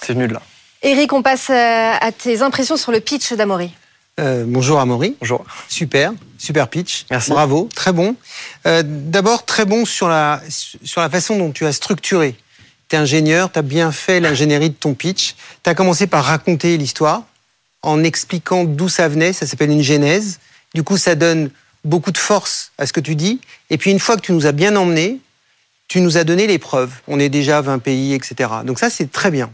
C'est venu de là. Eric, on passe euh, à tes impressions sur le pitch d'Amaury. Euh, bonjour Amaury. Bonjour. Super, super pitch. Merci. Bravo, très bon. Euh, D'abord, très bon sur la, sur la façon dont tu as structuré. Tu es ingénieur, tu as bien fait l'ingénierie de ton pitch. Tu as commencé par raconter l'histoire en expliquant d'où ça venait. Ça s'appelle une genèse. Du coup, ça donne beaucoup de force à ce que tu dis. Et puis, une fois que tu nous as bien emmenés, tu nous as donné les preuves. On est déjà à 20 pays, etc. Donc ça, c'est très bien.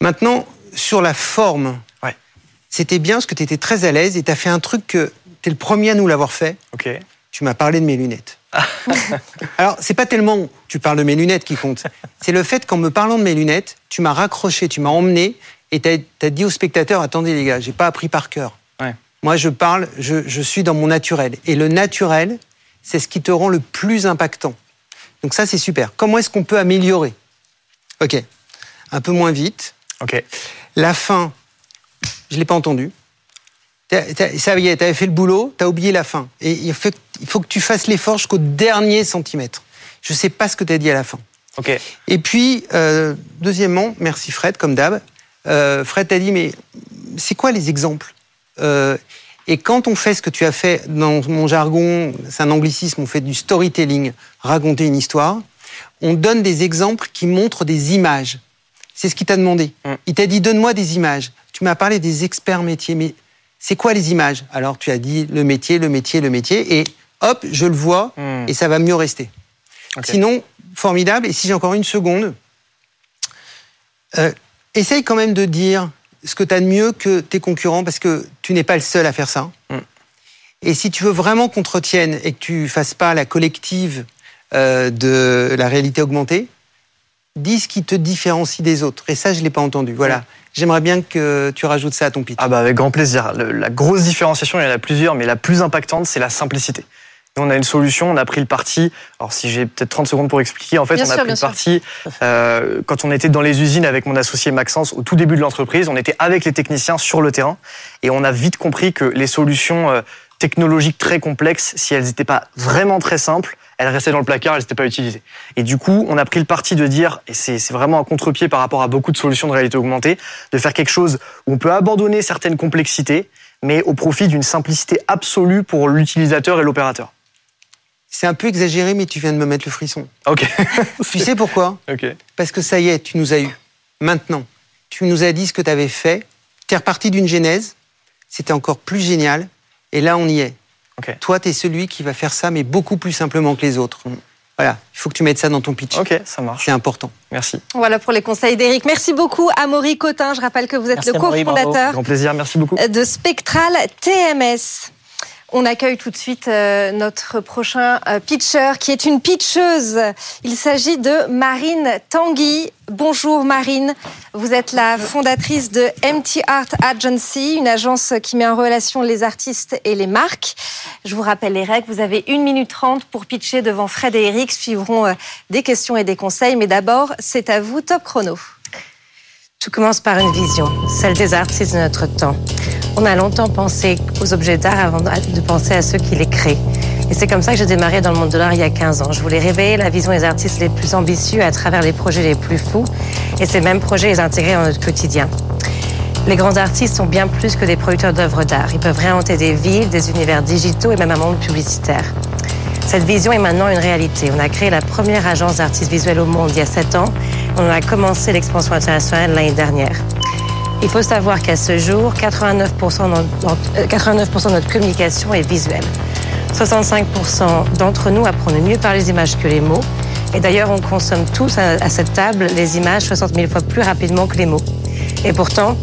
Maintenant, sur la forme, Ouais. c'était bien parce que tu étais très à l'aise et tu as fait un truc que tu es le premier à nous l'avoir fait. Ok. Tu m'as parlé de mes lunettes. Alors, c'est pas tellement tu parles de mes lunettes qui compte. C'est le fait qu'en me parlant de mes lunettes, tu m'as raccroché, tu m'as emmené et tu as, dit aux spectateurs attendez les gars, j'ai pas appris par cœur. Ouais. Moi, je parle, je, je suis dans mon naturel. Et le naturel, c'est ce qui te rend le plus impactant. Donc, ça, c'est super. Comment est-ce qu'on peut améliorer? Ok. Un peu moins vite. Ok. La fin, je l'ai pas entendu. T'as- t'as- Ça y est, tu avais fait le boulot, tu as oublié la fin. Et il faut, il faut que tu fasses l'effort jusqu'au dernier centimètre. Je sais pas ce que tu as dit à la fin. Ok. Et puis, euh, deuxièmement, merci Fred, comme d'hab. Euh, Fred t'a dit, mais c'est quoi les exemples? Euh, Et quand on fait ce que tu as fait, dans mon jargon, c'est un anglicisme, on fait du storytelling, raconter une histoire, on donne des exemples qui montrent des images. C'est ce qu'il t'a demandé. Mm. Il t'a dit, donne-moi des images. Tu m'as parlé des experts métiers, mais c'est quoi les images? Alors tu as dit le métier, le métier, le métier, et hop, je le vois, Mm. et ça va mieux rester. Sinon, formidable. Et si j'ai encore une seconde, euh, essaye quand même de dire ce que tu as de mieux que tes concurrents, parce que tu n'es pas le seul à faire ça. Mm. Et si tu veux vraiment qu'on te retienne et que tu fasses pas la collective euh, de la réalité augmentée, dis ce qui te différencie des autres. Et ça, je l'ai pas entendu. Voilà. J'aimerais bien que tu rajoutes ça à ton pitch. Ah bah avec grand plaisir. Le- la grosse différenciation, il y en a plusieurs, mais la plus impactante, c'est la simplicité. Nous, on a une solution, on a pris le parti. Alors, si j'ai peut-être 30 secondes pour expliquer, en fait, Bien on a sûr, pris le parti euh, quand on était dans les usines avec mon associé Maxence au tout début de l'entreprise. On était avec les techniciens sur le terrain et on a vite compris que les solutions euh, technologiques très complexes, si elles n'étaient pas vraiment très simples, elles restaient dans le placard, elles n'étaient pas utilisées. Et du coup, on a pris le parti de dire, et c'est vraiment un contre-pied par rapport à beaucoup de solutions de réalité augmentée, de faire quelque chose où on peut abandonner certaines complexités, mais au profit d'une simplicité absolue pour l'utilisateur et l'opérateur. C'est un peu exagéré, mais tu viens de me mettre le frisson. Ok. Tu sais pourquoi? Ok. Parce que ça y est, tu nous as eu. Maintenant, tu nous as dit ce que tu avais fait. Tu es reparti d'une genèse. C'était encore plus génial. Et là, on y est. Toi, tu es celui qui va faire ça, mais beaucoup plus simplement que les autres. Voilà, il faut que tu mettes ça dans ton pitch. Ok, ça marche. C'est important. Merci. Voilà pour les conseils d'Eric. Merci beaucoup, Amaury Cotin. Je rappelle que vous êtes Merci, le cofondateur Grand plaisir, merci beaucoup. de Spectral TMS. On accueille tout de suite euh, notre prochain euh, pitcher qui est une pitcheuse. Il s'agit de Marine Tanguy. Bonjour Marine, vous êtes la fondatrice de MT Art Agency, une agence qui met en relation les artistes et les marques. Je vous rappelle les règles, vous avez 1 minute 30 pour pitcher devant Fred et Eric. Suivront euh, des questions et des conseils, mais d'abord, c'est à vous, top chrono. Tout commence par une vision, celle des artistes de notre temps. On a longtemps pensé aux objets d'art avant de penser à ceux qui les créent. Et c'est comme ça que j'ai démarré dans le monde de l'art il y a 15 ans. Je voulais réveiller la vision des artistes les plus ambitieux à travers les projets les plus fous et ces mêmes projets les intégrer dans notre quotidien. Les grands artistes sont bien plus que des producteurs d'œuvres d'art. Ils peuvent réinventer des villes, des univers digitaux et même un monde publicitaire. Cette vision est maintenant une réalité. On a créé la première agence d'artistes visuels au monde il y a 7 ans. On a commencé l'expansion internationale l'année dernière. Il faut savoir qu'à ce jour, 89%, de notre communication est visuelle. 65% d'entre nous apprennent mieux par les images que les mots. Et d'ailleurs, on consomme tous à cette table les images 60 000 fois plus rapidement que les mots. Et pourtant,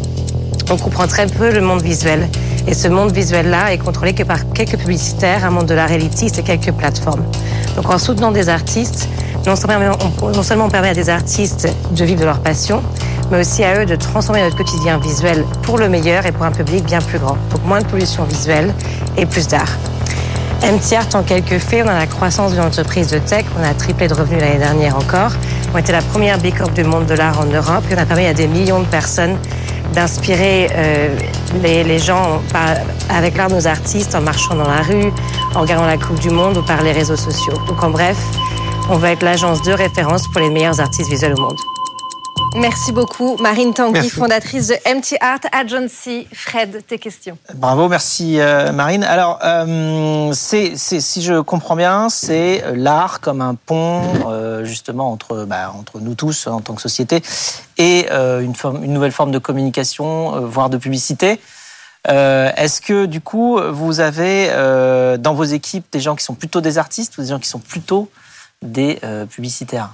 on comprend très peu le monde visuel. Et ce monde visuel-là est contrôlé que par quelques publicitaires, un monde de l'art élitiste et quelques plateformes. Donc en soutenant des artistes, non seulement, non seulement on permet à des artistes de vivre de leur passion, mais aussi à eux de transformer notre quotidien visuel pour le meilleur et pour un public bien plus grand. Donc moins de pollution visuelle et plus d'art. MTR, en quelques faits, on a la croissance d'une entreprise de tech, on a triplé de revenus l'année dernière encore. On était la première Big Corp du monde de l'art en Europe et on a permis à des millions de personnes d'inspirer euh, les, les, gens avec l'art de nos artistes en marchant dans la rue, en regardant la Coupe du Monde ou par les réseaux sociaux. Donc en bref, on va être l'agence de référence pour les meilleurs artistes visuels au monde. Merci beaucoup, Marine Tanguy, fondatrice de MT Art Agency. Fred, tes questions. Bravo, merci euh, Marine. Alors, euh, c'est, si je comprends bien, c'est l'art comme un pont euh, justement entre, bah, entre nous tous en tant que société et une, forme, une nouvelle forme de communication, voire de publicité. Est-ce que du coup, vous avez dans vos équipes des gens qui sont plutôt des artistes ou des gens qui sont plutôt des publicitaires?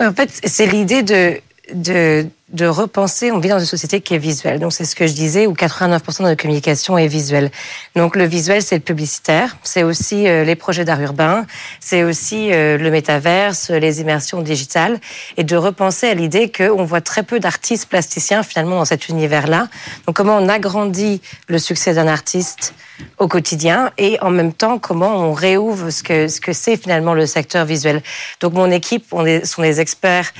En fait, c'est l'idée de de, de repenser, on vit dans une société qui est visuelle. Donc c'est ce que je disais, où 89% de notre communication est visuelle. Donc le visuel, c'est le publicitaire, c'est aussi euh, les projets d'art urbain, c'est aussi euh, le métaverse, les immersions digitales, et de repenser à l'idée qu'on voit très peu d'artistes plasticiens finalement dans cet univers-là. Donc comment on agrandit le succès d'un artiste au quotidien et en même temps comment on réouvre ce que ce que c'est finalement le secteur visuel. Donc mon équipe on sont des experts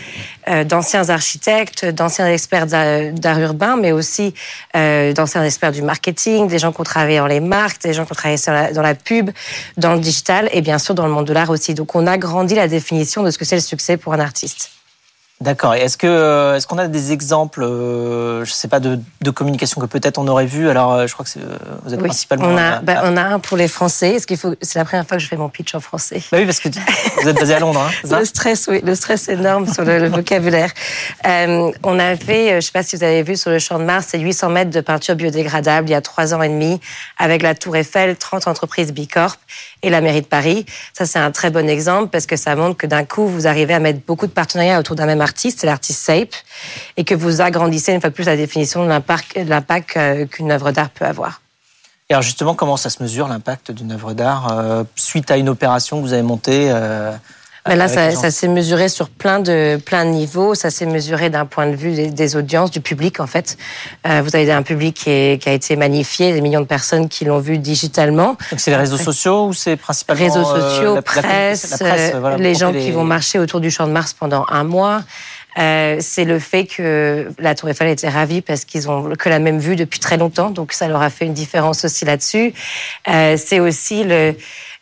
euh, d'anciens architectes, d'anciens experts d'art urbain, mais aussi euh, d'anciens experts du marketing, des gens qui ont travaillé dans les marques, des gens qui ont travaillé dans la pub, dans le digital et bien sûr dans le monde de l'art aussi. Donc on a grandi la définition de ce que c'est le succès pour un artiste. D'accord. Est-ce que euh, est-ce qu'on a des exemples, euh, je sais pas, de, de communication que peut-être on aurait vu Alors, euh, je crois que vous êtes principalement. On a, bah, on a un pour les Français. Est-ce qu'il faut C'est la première fois que je fais mon pitch en français? Bah oui, parce que vous êtes basé à Londres. Hein, le stress, oui, le stress énorme sur le, vocabulaire. Euh, on a fait, je sais pas si vous avez vu sur le Champ de Mars, c'est 800 mètres de peinture biodégradable il y a trois ans et demi, avec la Tour Eiffel, 30 entreprises Bicorp et la mairie de Paris. Ça, c'est un très bon exemple parce que ça montre que d'un coup, vous arrivez à mettre beaucoup de partenariats autour d'un même artiste, c'est l'artiste SAPE, et que vous agrandissez une fois de plus la définition de l'impact euh, qu'une œuvre d'art peut avoir. Et alors justement, comment ça se mesure l'impact d'une œuvre d'art euh, suite à une opération que vous avez montée euh, mais là, ça, ça s'est mesuré sur plein de plein de niveaux. Ça s'est mesuré d'un point de vue des, audiences, du public en fait. Euh, vous avez un public qui, qui, a été magnifié, des millions de personnes qui l'ont vu digitalement. Donc c'est les réseaux sociaux ou c'est principalement réseaux sociaux, la, presse, presse voilà, les gens qui vont marcher autour du Champ de Mars pendant un mois. Euh, c'est le fait que la Tour Eiffel était ravie parce qu'ils ont que la même vue depuis très longtemps, donc ça leur a fait une différence aussi là-dessus. Euh, c'est aussi le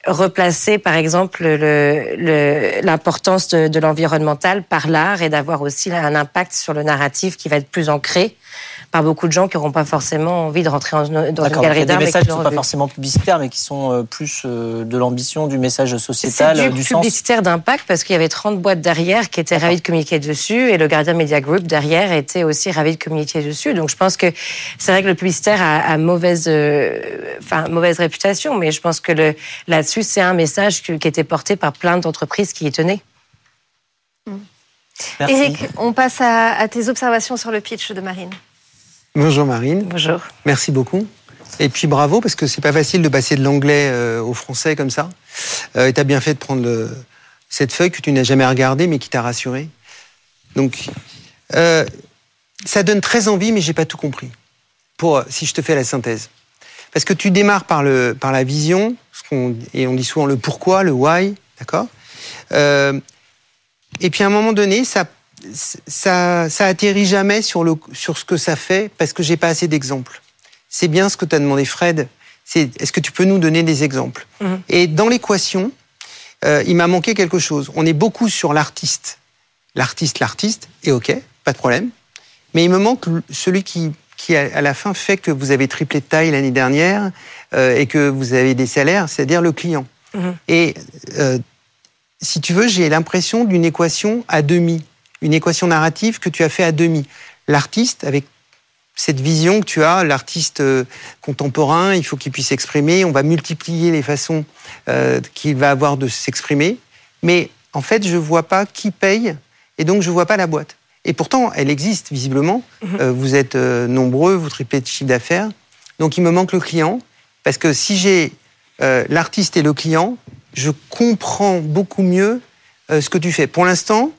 replacer, par exemple, l'importance le, de, de l'environnemental par l'art et d'avoir aussi un impact sur le narratif qui va être plus ancré par beaucoup de gens qui n'auront pas forcément envie de rentrer dans, une galerie d'art. Des messages qui ne sont pas forcément publicitaires, mais qui sont euh, plus euh, de l'ambition, du message sociétal, du, euh, du publicitaire d'impact, parce qu'il y avait 30 boîtes derrière qui étaient ravies de communiquer dessus, et le Guardian Media Group derrière était aussi ravi de communiquer dessus. Donc je pense que c'est vrai que le publicitaire a, mauvaise, enfin mauvaise réputation, mais je pense que là-dessus c'est un message qui, était porté par plein d'entreprises qui y tenaient. Merci. Eric, on passe à, à tes observations sur le pitch de Marine. Bonjour Marine. Bonjour. Merci beaucoup. Et puis bravo, parce que c'est pas facile de passer de l'anglais euh, au français comme ça. Euh, et tu as bien fait de prendre cette feuille que tu n'as jamais regardée, mais qui t'a rassuré. Donc, euh, ça donne très envie, mais j'ai pas tout compris. Pour, si je te fais la synthèse. Parce que tu démarres par, le, par la vision, et on dit souvent le pourquoi, le why, d'accord? Et puis à un moment donné, ça ça, ça atterrit jamais sur, le, sur ce que ça fait parce que j'ai pas assez d'exemples. C'est bien ce que tu as demandé, Fred. C'est est-ce que tu peux nous donner des exemples? Mhm. Et dans l'équation, euh, il m'a manqué quelque chose. On est beaucoup sur l'artiste, l'artiste, l'artiste, et ok, pas de problème. Mais il me manque celui qui, qui à à la fin fait que vous avez triplé de taille l'année dernière euh, et que vous avez des salaires, c'est-à-dire le client. Mhm. Et euh, si tu veux, j'ai l'impression d'une équation à demi, une équation narrative que tu as fait à demi. L'artiste, avec cette vision que tu as, l'artiste euh, contemporain, il faut qu'il puisse s'exprimer, on va multiplier les façons euh, qu'il va avoir de s'exprimer, mais en fait, je vois pas qui paye, et donc je vois pas la boîte. Et pourtant, elle existe visiblement. Euh, vous êtes euh, nombreux, vous triplez de chiffre d'affaires, donc il me manque le client, parce que si j'ai euh, l'artiste et le client, je comprends beaucoup mieux euh, ce que tu fais. Pour l'instant,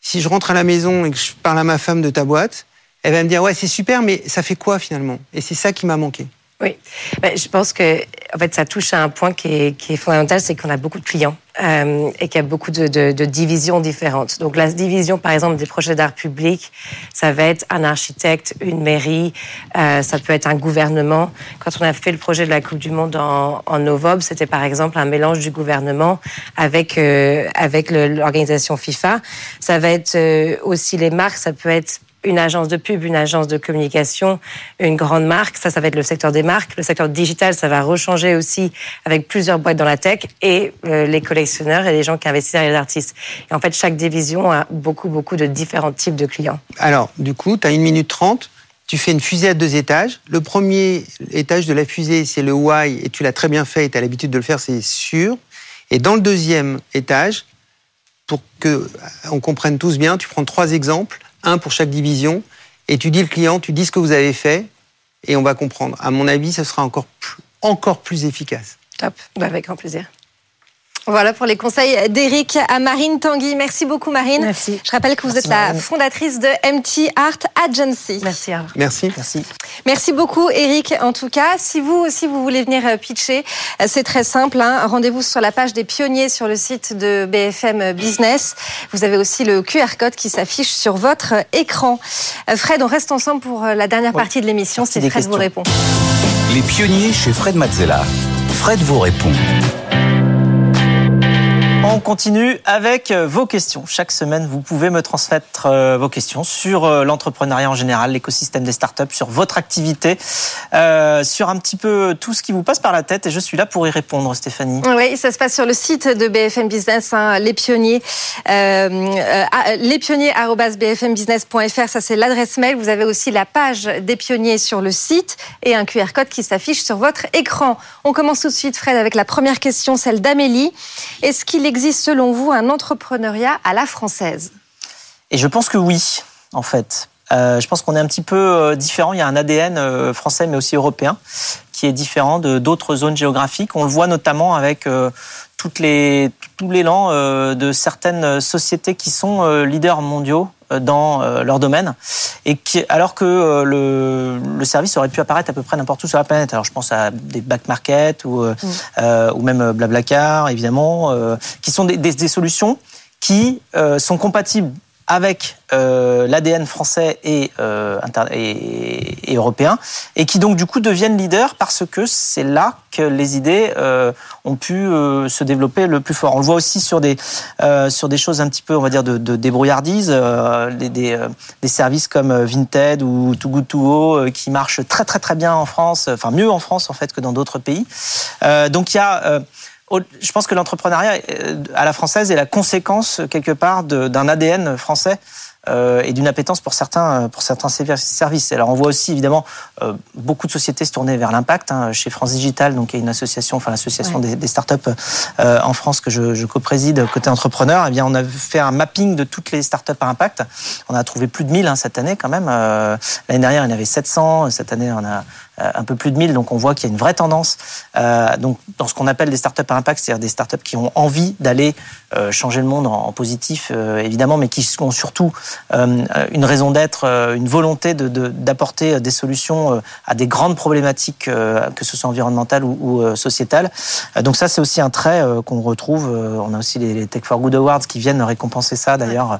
si je rentre à la maison et que je parle à ma femme de ta boîte, elle va me dire ouais c'est super, mais ça fait quoi finalement? Et c'est ça qui m'a manqué. Oui, Ben, je pense que en fait ça touche à un point qui est, qui est fondamental, c'est qu'on a beaucoup de clients euh, et qu'il y a beaucoup de, de, de divisions différentes. Donc la division, par exemple, des projets d'art public, ça va être un architecte, une mairie, euh, ça peut être un gouvernement. Quand on a fait le projet de la Coupe du Monde en, en novembre, c'était par exemple un mélange du gouvernement avec euh, avec l'organisation FIFA. Ça va être euh, aussi les marques, ça peut être une agence de pub, une agence de communication, une grande marque. Ça, ça va être le secteur des marques. Le secteur digital, ça va rechanger aussi avec plusieurs boîtes dans la tech et euh, les collectionneurs et les gens qui investissent dans les artistes. Et en fait, chaque division a beaucoup, beaucoup de différents types de clients. Alors du coup, tu as une minute trente. Tu fais une fusée à deux étages. Le premier étage de la fusée, c'est le why, et tu l'as très bien fait, et tu as l'habitude de le faire, c'est sûr. Et dans le deuxième étage, pour que euh, on comprenne tous bien, tu prends trois exemples, un pour chaque division, et tu dis le client, tu dis ce que vous avez fait, et on va comprendre. À mon avis, ce sera encore plus, encore plus efficace. Top. Bah, avec grand plaisir. Voilà pour les conseils d'Eric à Marine Tanguy. Merci beaucoup Marine. Merci. Je rappelle que vous Merci, êtes la fondatrice de MT Art Agency. Merci. Merci. Merci. Merci beaucoup Eric. En tout cas, si vous aussi vous voulez venir euh, pitcher, euh, c'est très simple. hein. Rendez-vous sur la page des pionniers sur le site de BFM Business. Vous avez aussi le QR code qui s'affiche sur votre écran. Euh, Fred, on reste ensemble pour la dernière partie de l'émission. C'est Fred vous questions. répond. Les pionniers chez Fred Mazzella. Fred vous répond. On continue avec euh, vos questions. Chaque semaine, vous pouvez me transmettre euh, vos questions sur euh, l'entrepreneuriat en général, l'écosystème des startups, sur votre activité, sur un petit peu tout ce qui vous passe par la tête. Et je suis là pour y répondre, Stéphanie. Oui, ça se passe sur le site de BFM Business, hein, les pionniers, euh, euh, ça c'est l'adresse mail. Vous avez aussi la page des pionniers sur le site et un QR code qui s'affiche sur votre écran. On commence tout de suite, Fred, avec la première question, celle d'Amélie. Selon vous un entrepreneuriat à la française? Et je pense que oui, en fait. Euh, je pense qu'on est un petit peu euh, différent. Il y a un ADN euh, français, mais aussi européen, qui est différent de d'autres zones géographiques. On le voit notamment avec tout l'élan de certaines sociétés qui sont leaders mondiaux dans euh, leur domaine, et qui, alors que euh, le, le service aurait pu apparaître à peu près n'importe où sur la planète. Alors je pense à des back market ou, euh, euh, ou même euh, Blablacar, évidemment, euh, qui sont des, des, des solutions qui euh, sont compatibles avec euh, l'ADN français et, euh, et, européen, et qui donc du coup deviennent leaders parce que c'est là que les idées euh, ont pu se développer le plus fort. On le voit aussi sur des sur des choses un petit peu, on va dire, de, de débrouillardise, des, services comme Vinted ou Too Good To Go qui marchent très très très bien en France, enfin mieux en France en fait que dans d'autres pays. Donc il y a je pense que l'entrepreneuriat euh, à la française est la conséquence quelque part d'un ADN français euh, et d'une appétence pour certains euh, pour certains services. Alors on voit aussi évidemment euh, beaucoup de sociétés se tourner vers l'impact. hein. Chez France Digital, donc il y a une association, enfin l'association des, des startups euh, en France que je, je co-préside côté entrepreneur. Eh bien, on a fait un mapping de toutes les startups à impact. On a trouvé plus de 1000 hein, cette année quand même. Euh, L'année dernière, il y en avait 700. Cette année, on a un peu plus de 1000. Donc on voit qu'il y a une vraie tendance donc, dans ce qu'on appelle des startups à impact, c'est-à-dire des startups qui ont envie d'aller changer le monde en, positif, évidemment, mais qui ont surtout une raison d'être, une volonté d'apporter de, des solutions à des grandes problématiques, que ce soit environnementales ou, ou sociétales. donc ça, c'est aussi un trait qu'on retrouve. on a aussi les, Tech for Good Awards qui viennent récompenser ça, d'ailleurs,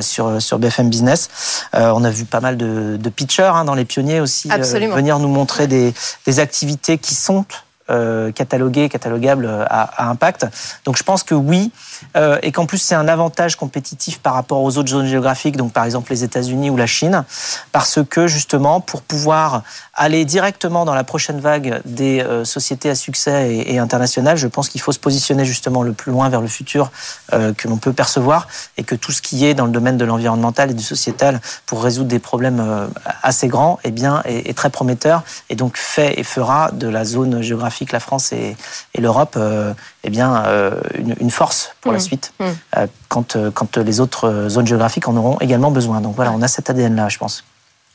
sur, sur BFM Business. on a vu pas mal de, de pitchers hein, dans les pionniers aussi venir nous montrer des, des activités qui sont euh, catalogué, catalogable à, impact. Donc je pense que oui, euh, et qu'en plus c'est un avantage compétitif par rapport aux autres zones géographiques, donc par exemple les États-Unis ou la Chine, parce que justement pour pouvoir aller directement dans la prochaine vague des euh, sociétés à succès et, internationales, je pense qu'il faut se positionner justement le plus loin vers le futur que l'on peut percevoir et que tout ce qui est dans le domaine de l'environnemental et du sociétal pour résoudre des problèmes assez grands, eh bien, est, est très prometteur et donc fait et fera de la zone géographique la France et, l'Europe euh, eh bien, euh, une, force pour la mmh. suite mmh. Euh, quand, quand les autres zones géographiques en auront également besoin. Donc voilà, on a cet ADN-là, je pense.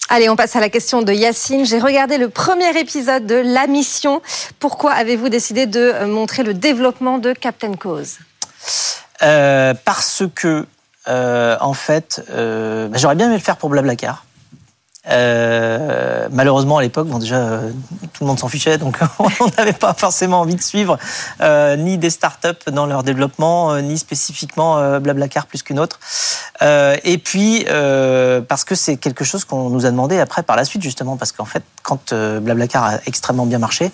Allez, on passe à la question de Yacine. J'ai regardé le premier épisode de La Mission. Pourquoi avez-vous décidé de montrer le développement de Captain Cause? Parce que, en fait, bah, j'aurais bien aimé le faire pour Blablacar. Euh, malheureusement, à l'époque, bon, déjà, euh, tout le monde s'en fichait, donc on n'avait pas forcément envie de suivre euh, ni des startups dans leur développement, euh, ni spécifiquement euh, Blablacar plus qu'une autre. et puis, parce que c'est quelque chose qu'on nous a demandé après par la suite, justement, parce qu'en fait, quand Blablacar a extrêmement bien marché,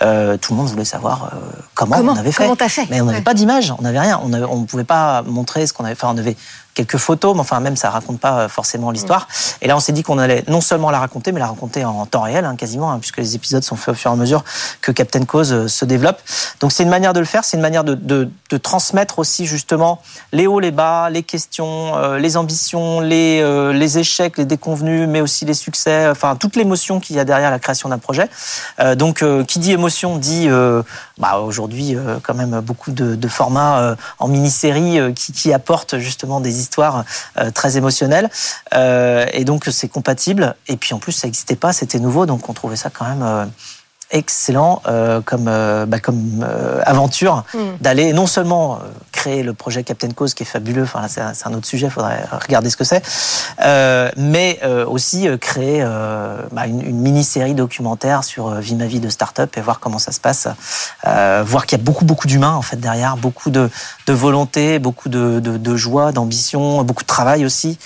tout le monde voulait savoir comment, on avait fait. Comment as fait Mais on n'avait pas d'image, on n'avait rien, on ne pouvait pas montrer ce qu'on avait fait. on avait quelques photos, mais enfin même ça raconte pas euh, forcément l'histoire. Mm. Et là, on s'est dit qu'on allait non seulement la raconter, mais la raconter en temps réel, hein, quasiment, hein, puisque les épisodes sont faits au fur et à mesure que Captain Cause euh, se développe. Donc c'est une manière de le faire, c'est une manière de, de, de, transmettre aussi justement les hauts, les bas, les questions, euh, les ambitions, les, les échecs, les déconvenus, mais aussi les succès, enfin toute l'émotion qu'il y a derrière la création d'un projet. donc qui dit émotion dit bah, aujourd'hui quand même beaucoup de, de formats en mini-série qui, qui apportent justement des histoires euh, très émotionnelles. Euh, et donc c'est compatible. Et puis en plus ça n'existait pas, c'était nouveau, donc on trouvait ça quand même euh, excellent euh, comme, euh, bah, comme euh, aventure mm. d'aller non seulement créer le projet Captain Cause qui est fabuleux, enfin c'est un, un, autre sujet, il faudrait regarder ce que c'est, mais aussi créer bah, une, une mini-série documentaire sur Vie ma vie de start-up et voir comment ça se passe, voir qu'il y a beaucoup beaucoup d'humains en fait derrière, beaucoup de, de volonté, beaucoup de, de, de joie, d'ambition, beaucoup de travail aussi,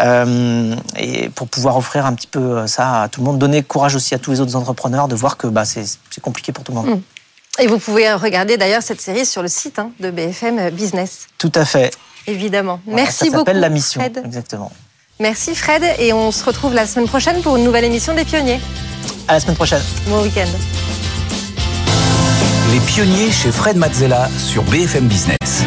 et pour pouvoir offrir un petit peu ça à tout le monde, donner courage aussi à tous les autres entrepreneurs de voir que bah, c'est compliqué pour tout le monde. Mm. Et vous pouvez regarder d'ailleurs cette série sur le site hein, de BFM Business. Tout à fait. Évidemment. Merci beaucoup. Ça s'appelle La Mission. Exactement. Merci Fred et on se retrouve la semaine prochaine pour une nouvelle émission des Pionniers. À la semaine prochaine. Bon week-end. Les Pionniers chez Fred Mazzella sur BFM Business.